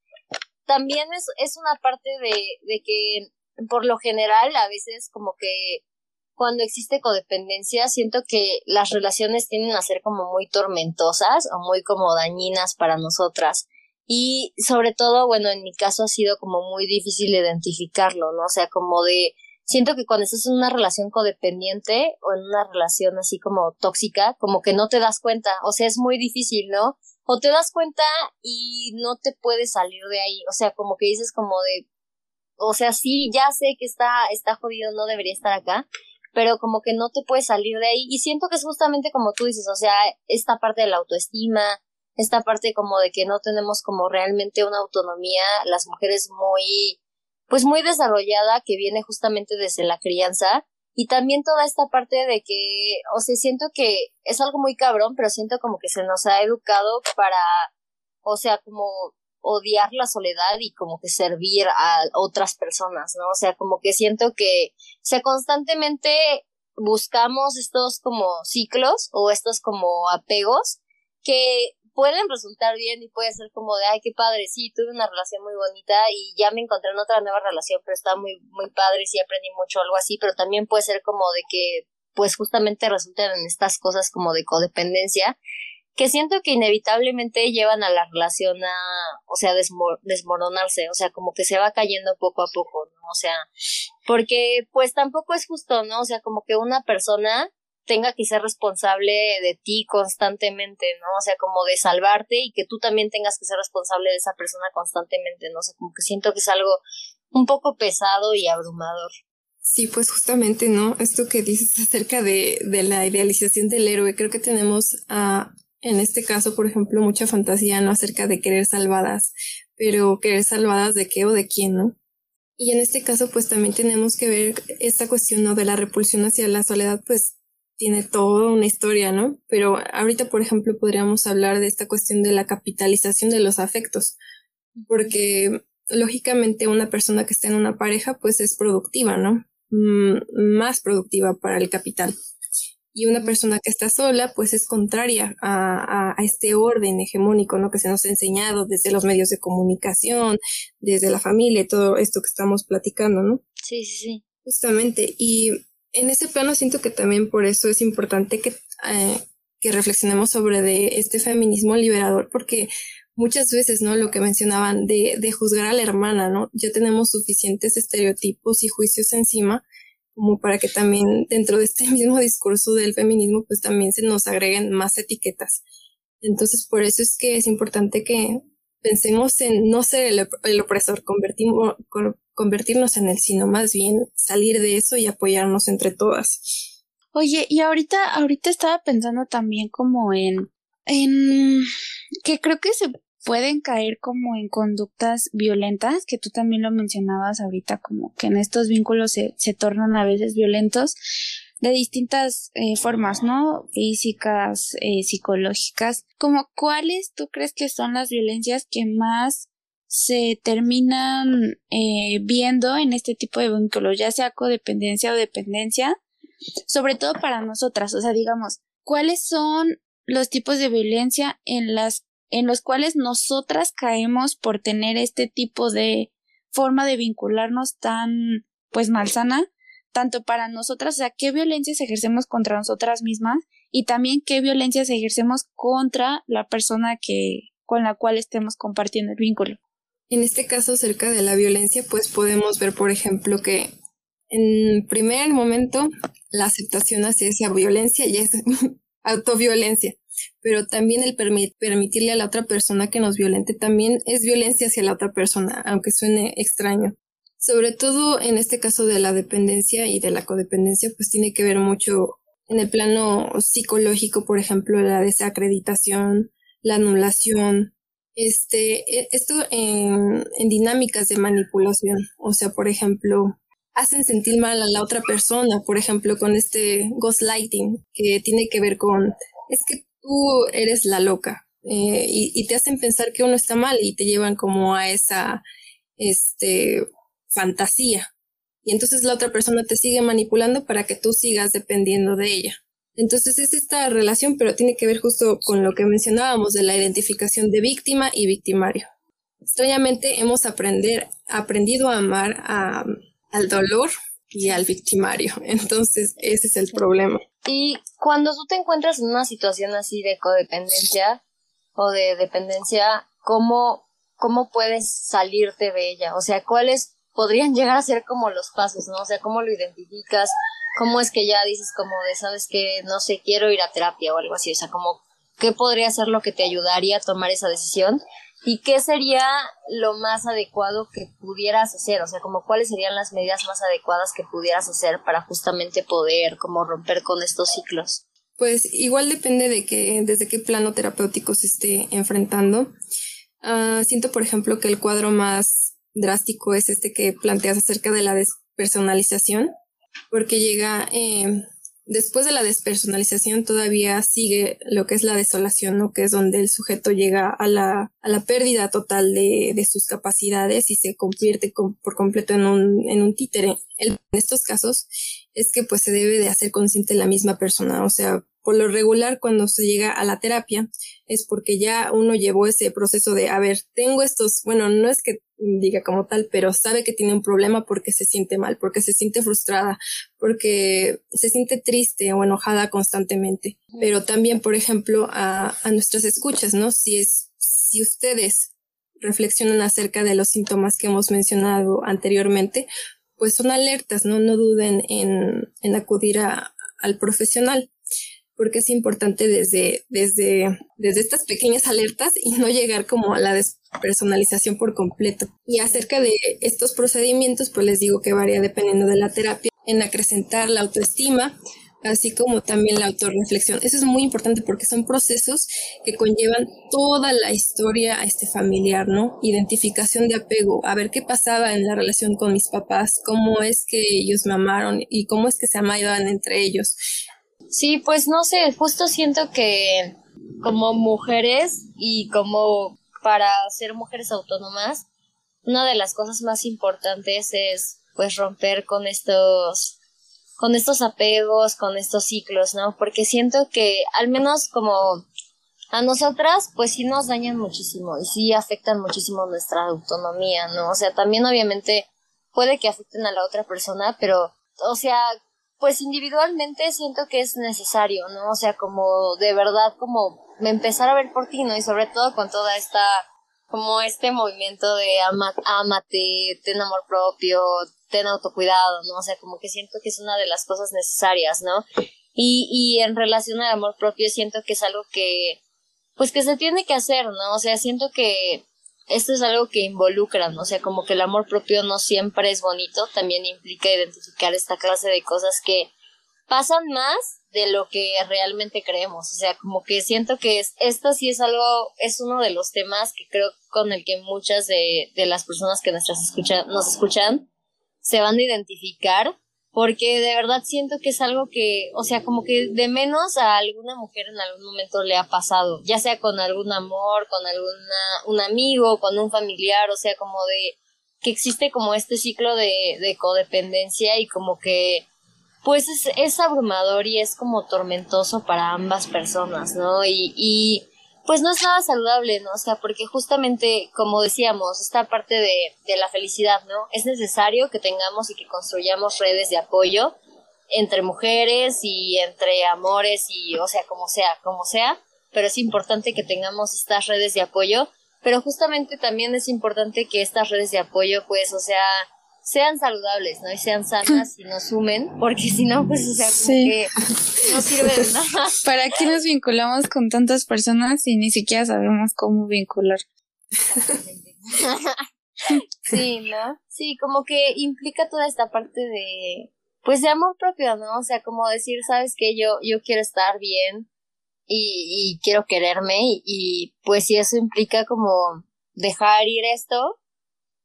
Speaker 2: también es, es una parte de, de que por lo general a veces como que cuando existe codependencia siento que las relaciones tienden a ser como muy tormentosas o muy como dañinas para nosotras y sobre todo, bueno, en mi caso ha sido como muy difícil identificarlo, ¿no? O sea, como de, siento que cuando estás en una relación codependiente o en una relación así como tóxica, como que no te das cuenta, o sea, es muy difícil, ¿no? O te das cuenta y no te puedes salir de ahí, o sea, como que dices como de, o sea, sí, ya sé que está, está jodido, no debería estar acá, pero como que no te puedes salir de ahí y siento que es justamente como tú dices, o sea, esta parte de la autoestima, esta parte como de que no tenemos como realmente una autonomía, las mujeres muy, pues muy desarrollada que viene justamente desde la crianza y también toda esta parte de que, o sea, siento que es algo muy cabrón, pero siento como que se nos ha educado para, o sea, como odiar la soledad y como que servir a otras personas, ¿no? O sea, como que siento que, o sea, constantemente buscamos estos como ciclos o estos como apegos que pueden resultar bien y puede ser como de, ay, qué padre, sí, tuve una relación muy bonita y ya me encontré en otra nueva relación, pero está muy, muy padre, sí aprendí mucho, algo así, pero también puede ser como de que, pues justamente resulten en estas cosas como de codependencia que siento que inevitablemente llevan a la relación a, o sea, desmoronarse, o sea, como que se va cayendo poco a poco, ¿no? O sea, porque pues tampoco es justo, ¿no? O sea, como que una persona tenga que ser responsable de ti constantemente, ¿no? O sea, como de salvarte y que tú también tengas que ser responsable de esa persona constantemente, ¿no? O sea, como que siento que es algo un poco pesado y abrumador.
Speaker 3: Sí, pues justamente, ¿no? Esto que dices acerca de, de la idealización del héroe, creo que tenemos a en este caso, por ejemplo, mucha fantasía, ¿no? Acerca de querer salvadas, pero querer salvadas de qué o de quién, ¿no? Y en este caso, pues también tenemos que ver esta cuestión, ¿no? De la repulsión hacia la soledad, pues tiene toda una historia, ¿no? Pero ahorita, por ejemplo, podríamos hablar de esta cuestión de la capitalización de los afectos, porque lógicamente una persona que está en una pareja, pues es productiva, ¿no? Mm, más productiva para el capital. Y una persona que está sola, pues es contraria a, a, este orden hegemónico, ¿no? Que se nos ha enseñado desde los medios de comunicación, desde la familia todo esto que estamos platicando, ¿no?
Speaker 2: Sí, sí, sí.
Speaker 3: Justamente. Y en ese plano siento que también por eso es importante que, eh, que reflexionemos sobre de este feminismo liberador, porque muchas veces, ¿no? Lo que mencionaban de, de juzgar a la hermana, ¿no? Ya tenemos suficientes estereotipos y juicios encima como para que también dentro de este mismo discurso del feminismo, pues también se nos agreguen más etiquetas. Entonces, por eso es que es importante que pensemos en no ser el, opresor, convertirnos en él, sino más bien salir de eso y apoyarnos entre todas.
Speaker 1: Oye, y ahorita, ahorita estaba pensando también como en, en que creo que se pueden caer como en conductas violentas, que tú también lo mencionabas ahorita, como que en estos vínculos se, se tornan a veces violentos de distintas eh, formas, ¿no? Físicas, eh, psicológicas. Como cuáles tú crees que son las violencias que más se terminan eh, viendo en este tipo de vínculos, ya sea codependencia o dependencia, sobre todo para nosotras, o sea, digamos, ¿cuáles son los tipos de violencia en las en los cuales nosotras caemos por tener este tipo de forma de vincularnos tan pues malsana, tanto para nosotras, o sea, qué violencias ejercemos contra nosotras mismas y también qué violencias ejercemos contra la persona que con la cual estemos compartiendo el vínculo.
Speaker 3: En este caso, acerca de la violencia, pues podemos ver, por ejemplo, que en primer momento la aceptación hacia esa violencia ya es autoviolencia pero también el permitirle a la otra persona que nos violente también es violencia hacia la otra persona, aunque suene extraño. Sobre todo en este caso de la dependencia y de la codependencia, pues tiene que ver mucho en el plano psicológico, por ejemplo, la desacreditación, la anulación, este, e, esto en, en dinámicas de manipulación. O sea, por ejemplo, hacen sentir mal a la otra persona, por ejemplo, con este ghostlighting, que tiene que ver con, es que tú eres la loca eh, y, te hacen pensar que uno está mal y te llevan como a esa este, fantasía. Y entonces la otra persona te sigue manipulando para que tú sigas dependiendo de ella. Entonces es esta relación, pero tiene que ver justo con lo que mencionábamos de la identificación de víctima y victimario. Extrañamente hemos aprender, aprendido a amar al dolor y al victimario. Entonces ese es el problema.
Speaker 2: Y cuando tú te encuentras en una situación así de codependencia o de dependencia, ¿cómo, cómo puedes salirte de ella? O sea, ¿cuáles podrían llegar a ser como los pasos, ¿no? O sea, ¿cómo lo identificas? ¿Cómo es que ya dices como de, sabes que, no sé, quiero ir a terapia o algo así? O sea, como, ¿qué podría ser lo que te ayudaría a tomar esa decisión? ¿Y qué sería lo más adecuado que pudieras hacer? O sea, como cuáles serían las medidas más adecuadas que pudieras hacer para justamente poder como romper con estos ciclos.
Speaker 3: Pues igual depende de que, desde qué plano terapéutico se esté enfrentando. Ah, siento, por ejemplo, que el cuadro más drástico es este que planteas acerca de la despersonalización, porque llega eh, después de la despersonalización todavía sigue lo que es la desolación, ¿no? Que es donde el sujeto llega a la, a la pérdida total de, de sus capacidades y se convierte por completo en un, en un títere. en estos casos es que pues se debe de hacer consciente la misma persona, o sea, por lo regular, cuando se llega a la terapia, es porque ya uno llevó ese proceso de, a ver, tengo estos, bueno, no es que diga como tal, pero sabe que tiene un problema porque se siente mal, porque se siente frustrada, porque se siente triste o enojada constantemente. Pero también, por ejemplo, a, a nuestras escuchas, ¿no? Si es, si ustedes reflexionan acerca de los síntomas que hemos mencionado anteriormente, pues son alertas, ¿no? No duden en, en acudir a, al profesional porque es importante desde, desde, desde estas pequeñas alertas y no llegar como a la despersonalización por completo. Y acerca de estos procedimientos, pues les digo que varía dependiendo de la terapia en acrecentar la autoestima, así como también la autorreflexión. Eso es muy importante porque son procesos que conllevan toda la historia este familiar, ¿no? Identificación de apego, a ver qué pasaba en la relación con mis papás, cómo es que ellos me amaron y cómo es que se amaban entre ellos.
Speaker 2: Sí, pues no sé, justo siento que como mujeres y como para ser mujeres autónomas, una de las cosas más importantes es pues romper con estos con estos apegos, con estos ciclos, ¿no? Porque siento que al menos como a nosotras pues sí nos dañan muchísimo y sí afectan muchísimo nuestra autonomía, ¿no? O sea, también obviamente puede que afecten a la otra persona, pero o sea, pues individualmente siento que es necesario, ¿no? O sea, como de verdad, como empezar a ver por ti, ¿no? Y sobre todo con toda esta, como este movimiento de ama, amate, ten amor propio, ten autocuidado, ¿no? O sea, como que siento que es una de las cosas necesarias, ¿no? Y, y en relación al amor propio siento que es algo que, pues que se tiene que hacer, ¿no? O sea, siento que esto es algo que involucra, ¿no? O sea, como que el amor propio no siempre es bonito, también implica identificar esta clase de cosas que pasan más de lo que realmente creemos. O sea, como que siento que es, esto sí es algo, es uno de los temas que creo con el que muchas de, de las personas que nuestras escuchan, nos escuchan se van a identificar porque de verdad siento que es algo que, o sea, como que de menos a alguna mujer en algún momento le ha pasado, ya sea con algún amor, con alguna, un amigo, con un familiar, o sea, como de que existe como este ciclo de, de codependencia y como que pues es, es abrumador y es como tormentoso para ambas personas, ¿no? Y, y pues no es nada saludable, ¿no? O sea, porque justamente, como decíamos, esta parte de, de la felicidad, ¿no? Es necesario que tengamos y que construyamos redes de apoyo entre mujeres y entre amores y, o sea, como sea, como sea, pero es importante que tengamos estas redes de apoyo, pero justamente también es importante que estas redes de apoyo, pues, o sea, sean saludables, ¿no? Y sean sanas y nos sumen, porque si no, pues, o sea, como que no sirve de nada.
Speaker 1: ¿Para qué nos vinculamos con tantas personas y ni siquiera sabemos cómo vincular?
Speaker 2: sí, ¿no? Sí, como que implica toda esta parte de, pues, de amor propio, ¿no? O sea, como decir, sabes que yo, yo quiero estar bien y, y quiero quererme y, y pues si eso implica como dejar ir esto,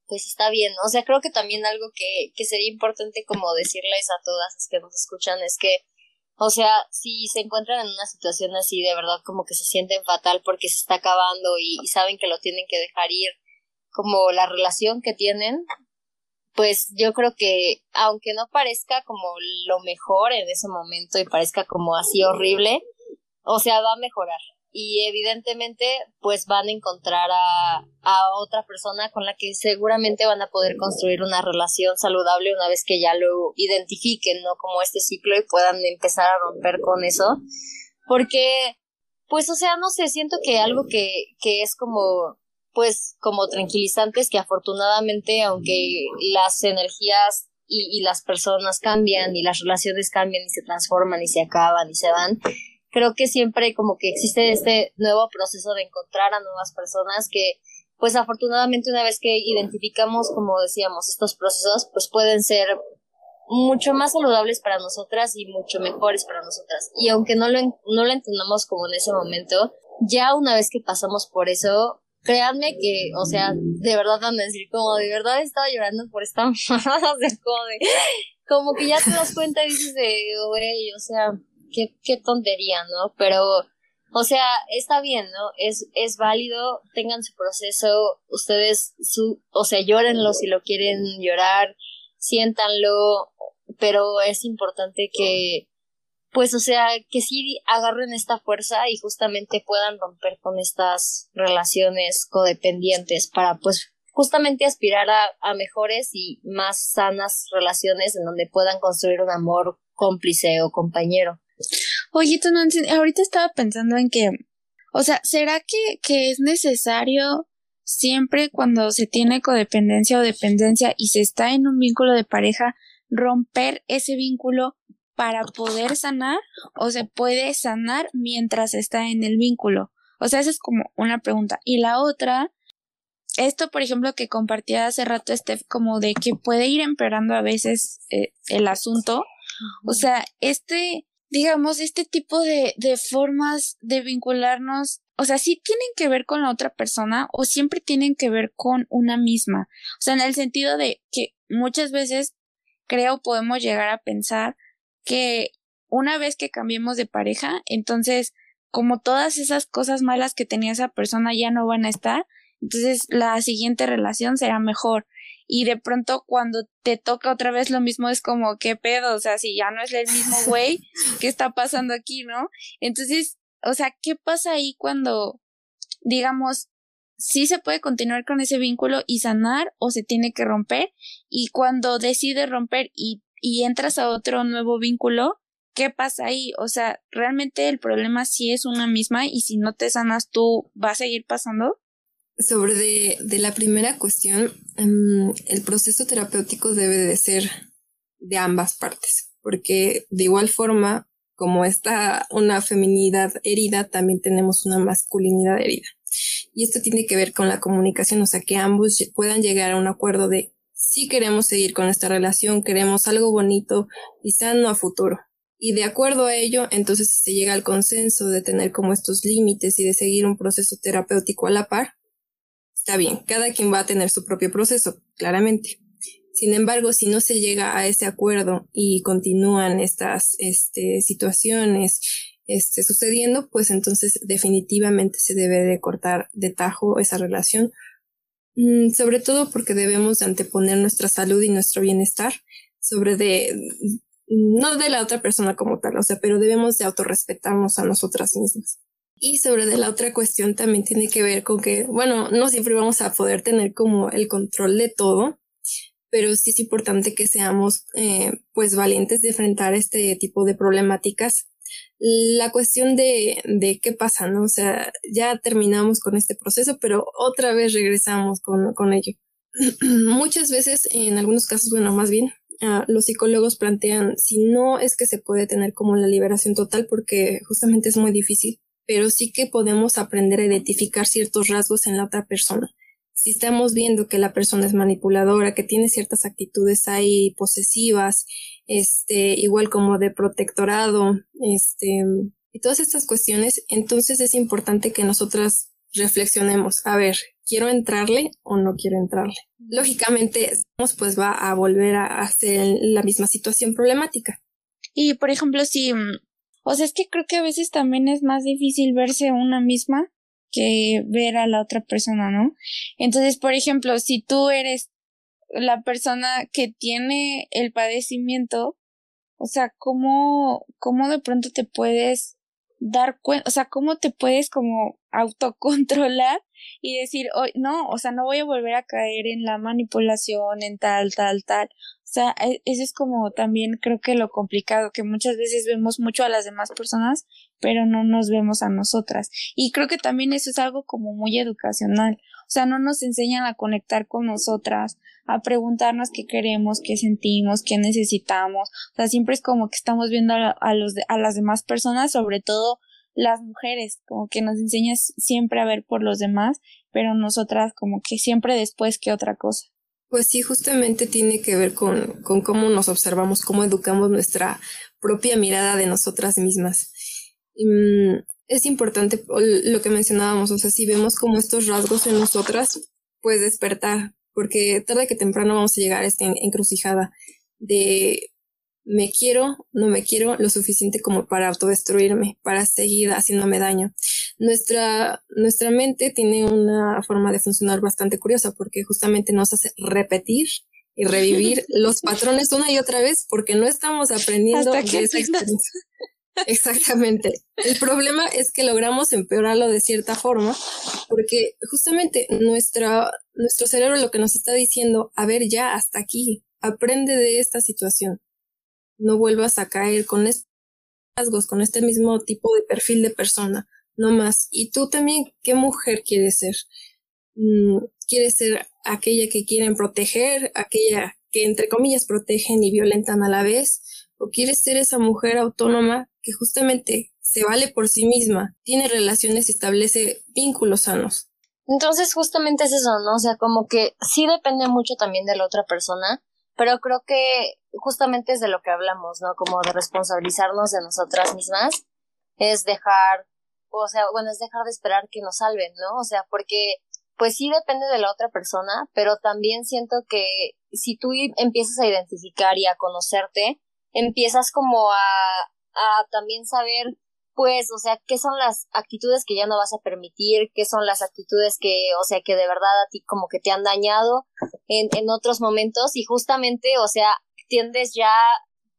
Speaker 2: pues está bien, O sea, creo que también algo que, que sería importante como decirles a todas las que nos escuchan es que, o sea, si se encuentran en una situación así de verdad como que se sienten fatal porque se está acabando y, y saben que lo tienen que dejar ir, como la relación que tienen, pues yo creo que aunque no parezca como lo mejor en ese momento y parezca como así horrible, o sea, va a mejorar y evidentemente pues van a encontrar a, a otra persona con la que seguramente van a poder construir una relación saludable una vez que ya lo identifiquen, ¿no? Como este ciclo y puedan empezar a romper con eso. Porque, pues, o sea, no sé, siento que algo que, que es como, pues, como tranquilizante es que afortunadamente, aunque las energías y, y las personas cambian y las relaciones cambian y se transforman y se acaban y se van, creo que siempre como que existe este nuevo proceso de encontrar a nuevas personas que pues afortunadamente una vez que identificamos como decíamos estos procesos pues pueden ser mucho más saludables para nosotras y mucho mejores para nosotras. Y aunque no lo, no lo entendamos como en ese momento ya una vez que pasamos por eso créanme que, o sea, de verdad van a decir como de verdad estaba llorando por esta sea, como de, como que ya te das cuenta y dices de, güey, o sea, qué, qué tontería, ¿no? Pero, o sea, está bien, ¿no? Es, es válido, tengan su proceso, ustedes, su, o sea, llórenlo si lo quieren llorar, siéntanlo, pero es importante que, pues, o sea, que sí agarren esta fuerza y justamente puedan romper con estas relaciones codependientes para, pues, justamente aspirar a, a mejores y más sanas relaciones en donde puedan construir un amor cómplice o compañero.
Speaker 1: Oye, tú no ahorita estaba pensando en que, o sea, ¿será que, que es necesario siempre cuando se tiene codependencia o dependencia y se está en un vínculo de pareja romper ese vínculo para poder sanar o se puede sanar mientras está en el vínculo? O sea, esa es como una pregunta. Y la otra esto, por ejemplo, que compartía hace rato Steph, como de que puede ir empeorando a veces eh, el asunto. O sea, este, digamos, este tipo de, de formas de vincularnos, o sea, sí tienen que ver con la otra persona o siempre tienen que ver con una misma. O sea, en el sentido de que muchas veces creo podemos llegar a pensar que una vez que cambiemos de pareja, entonces como todas esas cosas malas que tenía esa persona ya no van a estar, entonces la siguiente relación será mejor. Y de pronto cuando te toca otra vez lo mismo es como, ¿qué pedo? O sea, si ya no es el mismo güey, ¿qué está pasando aquí, no? Entonces, o sea, ¿qué pasa ahí cuando, digamos, sí se puede continuar con ese vínculo y sanar o se tiene que romper? Y cuando decides romper y, y entras a otro nuevo vínculo, ¿qué pasa ahí? O sea, realmente el problema sí es una misma y si no te sanas tú, ¿va a seguir pasando?
Speaker 3: Sobre de, la primera cuestión, em, el proceso terapéutico debe de ser de ambas partes, porque de igual forma, como está una feminidad herida, también tenemos una masculinidad herida. Y esto tiene que ver con la comunicación, o sea, que ambos puedan llegar a un acuerdo de si queremos seguir con esta relación, queremos algo bonito y sano a futuro. Y de acuerdo a ello, entonces si se llega al consenso de tener como estos límites y de seguir un proceso terapéutico a la par, Está bien, cada quien va a tener su propio proceso, claramente. Sin embargo, si no se llega a ese acuerdo y continúan estas este, situaciones este, sucediendo, pues entonces definitivamente se debe de cortar de tajo esa relación, mm, sobre todo porque debemos de anteponer nuestra salud y nuestro bienestar sobre de, no de la otra persona como tal, o sea, pero debemos de autorrespetarnos a nosotras mismas. Y sobre de la otra cuestión también tiene que ver con que, bueno, no siempre vamos a poder tener como el control de todo, pero sí es importante que seamos eh, pues valientes de enfrentar este tipo de problemáticas. La cuestión de, de qué pasa, ¿no? O sea, ya terminamos con este proceso, pero otra vez regresamos con, con ello. Muchas veces, en algunos casos, bueno, más bien, uh, los psicólogos plantean si no es que se puede tener como la liberación total porque justamente es muy difícil pero sí que podemos aprender a identificar ciertos rasgos en la otra persona. Si estamos viendo que la persona es manipuladora, que tiene ciertas actitudes ahí posesivas, este, igual como de protectorado, este, y todas estas cuestiones, entonces es importante que nosotras reflexionemos, a ver, ¿quiero entrarle o no quiero entrarle? Lógicamente, pues va a volver a hacer la misma situación problemática.
Speaker 1: Y, por ejemplo, si o sea, es que creo que a veces también es más difícil verse una misma que ver a la otra persona, ¿no? Entonces, por ejemplo, si tú eres la persona que tiene el padecimiento, o sea, ¿cómo, cómo de pronto te puedes dar cuenta, o sea, cómo te puedes como autocontrolar y decir, oh, no, o sea, no voy a volver a caer en la manipulación, en tal, tal, tal. O sea, e, eso es como también creo que lo complicado, que muchas veces vemos mucho a las demás personas, pero no nos vemos a nosotras. Y creo que también eso es algo como muy educacional. O sea, no nos enseñan a conectar con nosotras, a preguntarnos qué queremos, qué sentimos, qué necesitamos. O sea, siempre es como que estamos viendo a, los a las demás personas, sobre todo las mujeres, como que nos enseñas siempre a ver por los demás, pero nosotras como que siempre después que otra cosa.
Speaker 3: Pues sí, justamente tiene que ver con, con cómo nos observamos, cómo educamos nuestra propia mirada de nosotras mismas. Mm, es importante lo que mencionábamos, o sea, si vemos como estos rasgos en nosotras, pues despertar, porque tarde que temprano vamos a llegar a esta encrucijada de me quiero, no me quiero lo suficiente como para autodestruirme, para seguir haciéndome daño. Nuestra, nuestra mente tiene una forma de funcionar bastante curiosa porque justamente nos hace repetir y revivir los patrones una y otra vez porque no estamos aprendiendo de esa experiencia. Exactamente. El problema es que logramos empeorarlo de cierta forma porque justamente nuestra, nuestro cerebro lo que nos está diciendo, a ver ya hasta aquí, aprende de esta situación. No vuelvas a caer con estos rasgos, con este mismo tipo de perfil de persona, no más. Y tú también, ¿qué mujer quieres ser? Mm, ¿Quieres ser aquella que quieren proteger, aquella que entre comillas protegen y violentan a la vez? ¿O quieres ser esa mujer autónoma que justamente se vale por sí misma, tiene relaciones y establece vínculos sanos?
Speaker 2: Entonces justamente es eso, ¿no? O sea, como que sí depende mucho también de la otra persona, pero creo que justamente es de lo que hablamos, ¿no? Como de responsabilizarnos de nosotras mismas, es dejar, o sea, bueno, es dejar de esperar que nos salven, ¿no? O sea, porque pues sí depende de la otra persona, pero también siento que si tú empiezas a identificar y a conocerte, empiezas como a, a también saber pues, o sea, qué son las actitudes que ya no vas a permitir, qué son las actitudes que, o sea, que de verdad a ti como que te han dañado en, en otros momentos y justamente, o sea, tiendes ya,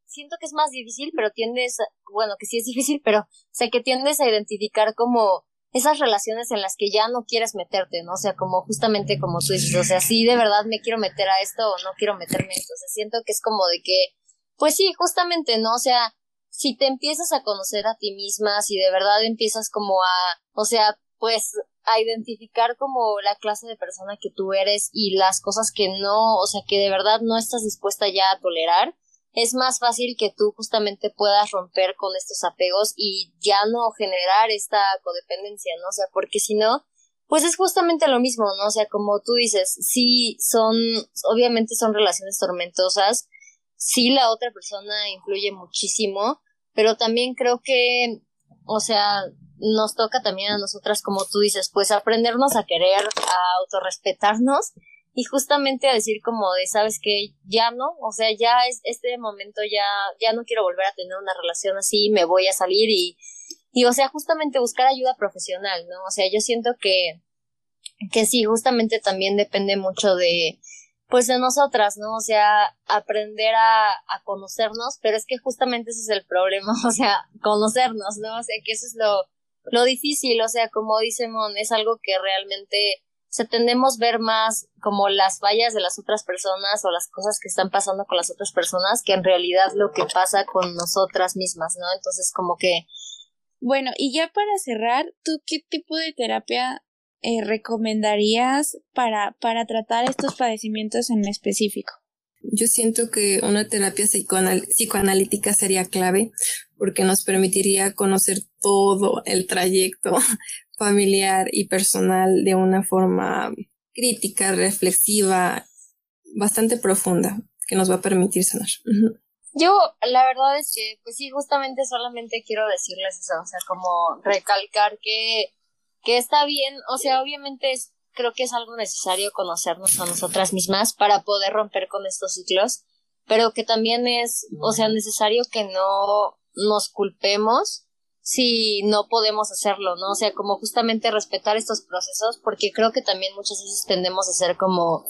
Speaker 2: siento que es más difícil, pero tiendes, bueno, que sí es difícil, pero, o sea, que tiendes a identificar como esas relaciones en las que ya no quieres meterte, ¿no? O sea, como justamente como tú dices, o sea, sí de verdad me quiero meter a esto o no quiero meterme a esto, siento que es como de que, pues sí, justamente, ¿no? O sea, si te empiezas a conocer a ti misma, si de verdad empiezas como a, o sea, pues a identificar como la clase de persona que tú eres y las cosas que no, o sea, que de verdad no estás dispuesta ya a tolerar, es más fácil que tú justamente puedas romper con estos apegos y ya no generar esta codependencia, ¿no? O sea, porque si no, pues es justamente lo mismo, ¿no? O sea, como tú dices, sí son, obviamente son relaciones tormentosas, sí la otra persona influye muchísimo, pero también creo que, o sea, nos toca también a nosotras, como tú dices, pues aprendernos a querer, a autorrespetarnos y justamente a decir como de, sabes que ya no, o sea, ya es este momento, ya, ya no quiero volver a tener una relación así, me voy a salir y, y o sea, justamente buscar ayuda profesional, ¿no? O sea, yo siento que, que sí, justamente también depende mucho de, pues de nosotras, ¿no? O sea, aprender a, a conocernos, pero es que justamente ese es el problema, o sea, conocernos, ¿no? O sea, que eso es lo, lo difícil, o sea, como dice Mon, es algo que realmente se tendemos ver más como las fallas de las otras personas o las cosas que están pasando con las otras personas que en realidad lo que pasa con nosotras mismas, ¿no? Entonces como que...
Speaker 1: Bueno, y ya para cerrar, ¿tú qué tipo de terapia eh, recomendarías para, para tratar estos padecimientos en específico?
Speaker 3: Yo siento que una terapia psicoanalítica sería clave porque nos permitiría conocer todo el trayecto familiar y personal de una forma crítica, reflexiva, bastante profunda, que nos va a permitir sanar.
Speaker 2: Yo, la verdad es que, pues sí, justamente solamente quiero decirles eso, o sea, como recalcar que que está bien, o sea, obviamente es, creo que es algo necesario conocernos a nosotras mismas para poder romper con estos ciclos, pero que también es, o sea, necesario que no nos culpemos si no podemos hacerlo, ¿no? O sea, como justamente respetar estos procesos, porque creo que también muchas veces tendemos a ser como,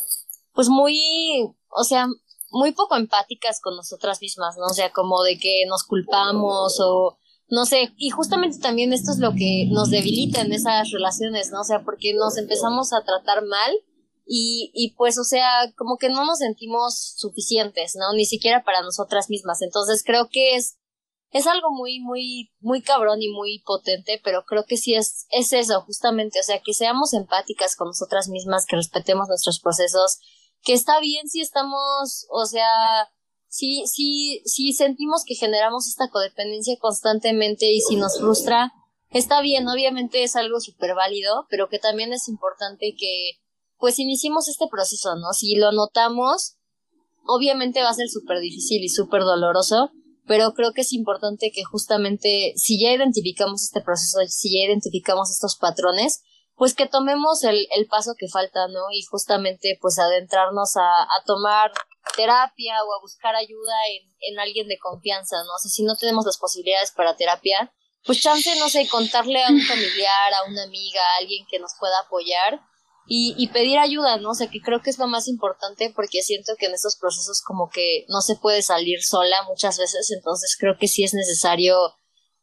Speaker 2: pues muy, o sea, muy poco empáticas con nosotras mismas, ¿no? O sea, como de que nos culpamos o no sé, y justamente también esto es lo que nos debilita en esas relaciones, ¿no? O sea, porque nos empezamos a tratar mal y, y pues, o sea, como que no nos sentimos suficientes, ¿no? Ni siquiera para nosotras mismas. Entonces creo que es, es algo muy, muy, muy cabrón y muy potente, pero creo que sí es, es eso, justamente, o sea, que seamos empáticas con nosotras mismas, que respetemos nuestros procesos, que está bien si estamos, o sea, si, si, si sentimos que generamos esta codependencia constantemente y si nos frustra, está bien, obviamente es algo súper válido, pero que también es importante que pues iniciemos este proceso, ¿no? Si lo notamos, obviamente va a ser súper difícil y súper doloroso, pero creo que es importante que justamente si ya identificamos este proceso, si ya identificamos estos patrones, pues que tomemos el, el paso que falta, ¿no? Y justamente pues adentrarnos a, a tomar terapia o a buscar ayuda en, en alguien de confianza, ¿no? O sea, si no tenemos las posibilidades para terapia, pues chance, no sé, contarle a un familiar, a una amiga, a alguien que nos pueda apoyar y, y pedir ayuda, ¿no? O sea, que creo que es lo más importante porque siento que en estos procesos como que no se puede salir sola muchas veces, entonces creo que sí es necesario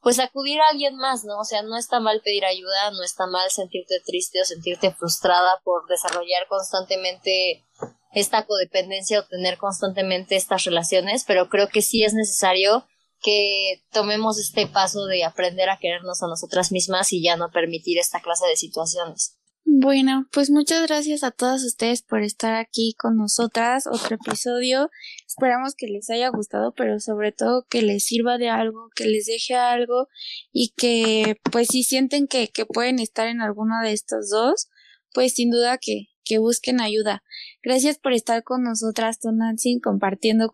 Speaker 2: pues acudir a alguien más, ¿no? O sea, no está mal pedir ayuda, no está mal sentirte triste o sentirte frustrada por desarrollar constantemente esta codependencia o tener constantemente estas relaciones, pero creo que sí es necesario que tomemos este paso de aprender a querernos a nosotras mismas y ya no permitir esta clase de situaciones.
Speaker 1: Bueno, pues muchas gracias a todas ustedes por estar aquí con nosotras. Otro episodio. Esperamos que les haya gustado, pero sobre todo que les sirva de algo, que les deje algo y que pues si sienten que, que pueden estar en alguno de estos dos, pues sin duda que, que busquen ayuda. Gracias por estar con nosotras, Nancy, compartiendo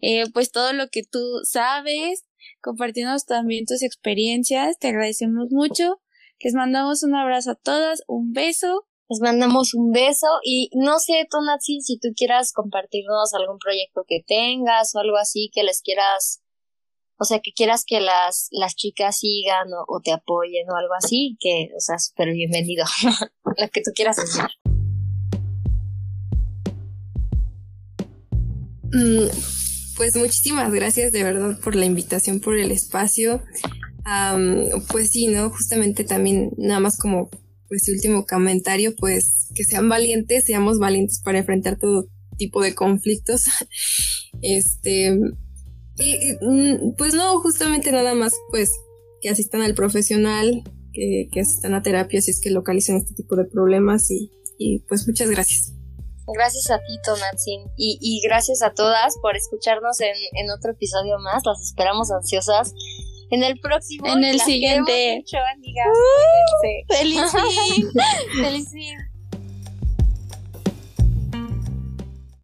Speaker 1: eh, pues todo lo que tú sabes, compartiendo también tus experiencias. Te agradecemos mucho. Les mandamos un abrazo a todas, un beso.
Speaker 2: Les mandamos un beso y no sé, Tonatsi, si tú quieras compartirnos algún proyecto que tengas o algo así que les quieras, o sea, que quieras que las, las chicas sigan o, te apoyen o algo así, que, o sea, súper bienvenido. Lo que tú quieras decir.
Speaker 3: Mm, pues muchísimas gracias de verdad por la invitación, por el espacio. Pues sí, ¿no? Justamente también nada más como pues último comentario, pues que sean valientes, seamos valientes para enfrentar todo tipo de conflictos. este, y, mm, pues no, justamente nada más pues que asistan al profesional, que, que asistan a terapia si es que localicen este tipo de problemas y, y pues muchas gracias.
Speaker 2: Gracias a ti, Tonatsin. Y, y gracias a todas por escucharnos en, en otro episodio más. Las esperamos ansiosas en el próximo.
Speaker 1: En el siguiente.
Speaker 2: Mucho, amigas.
Speaker 1: Uh, feliz fin.
Speaker 2: feliz fin.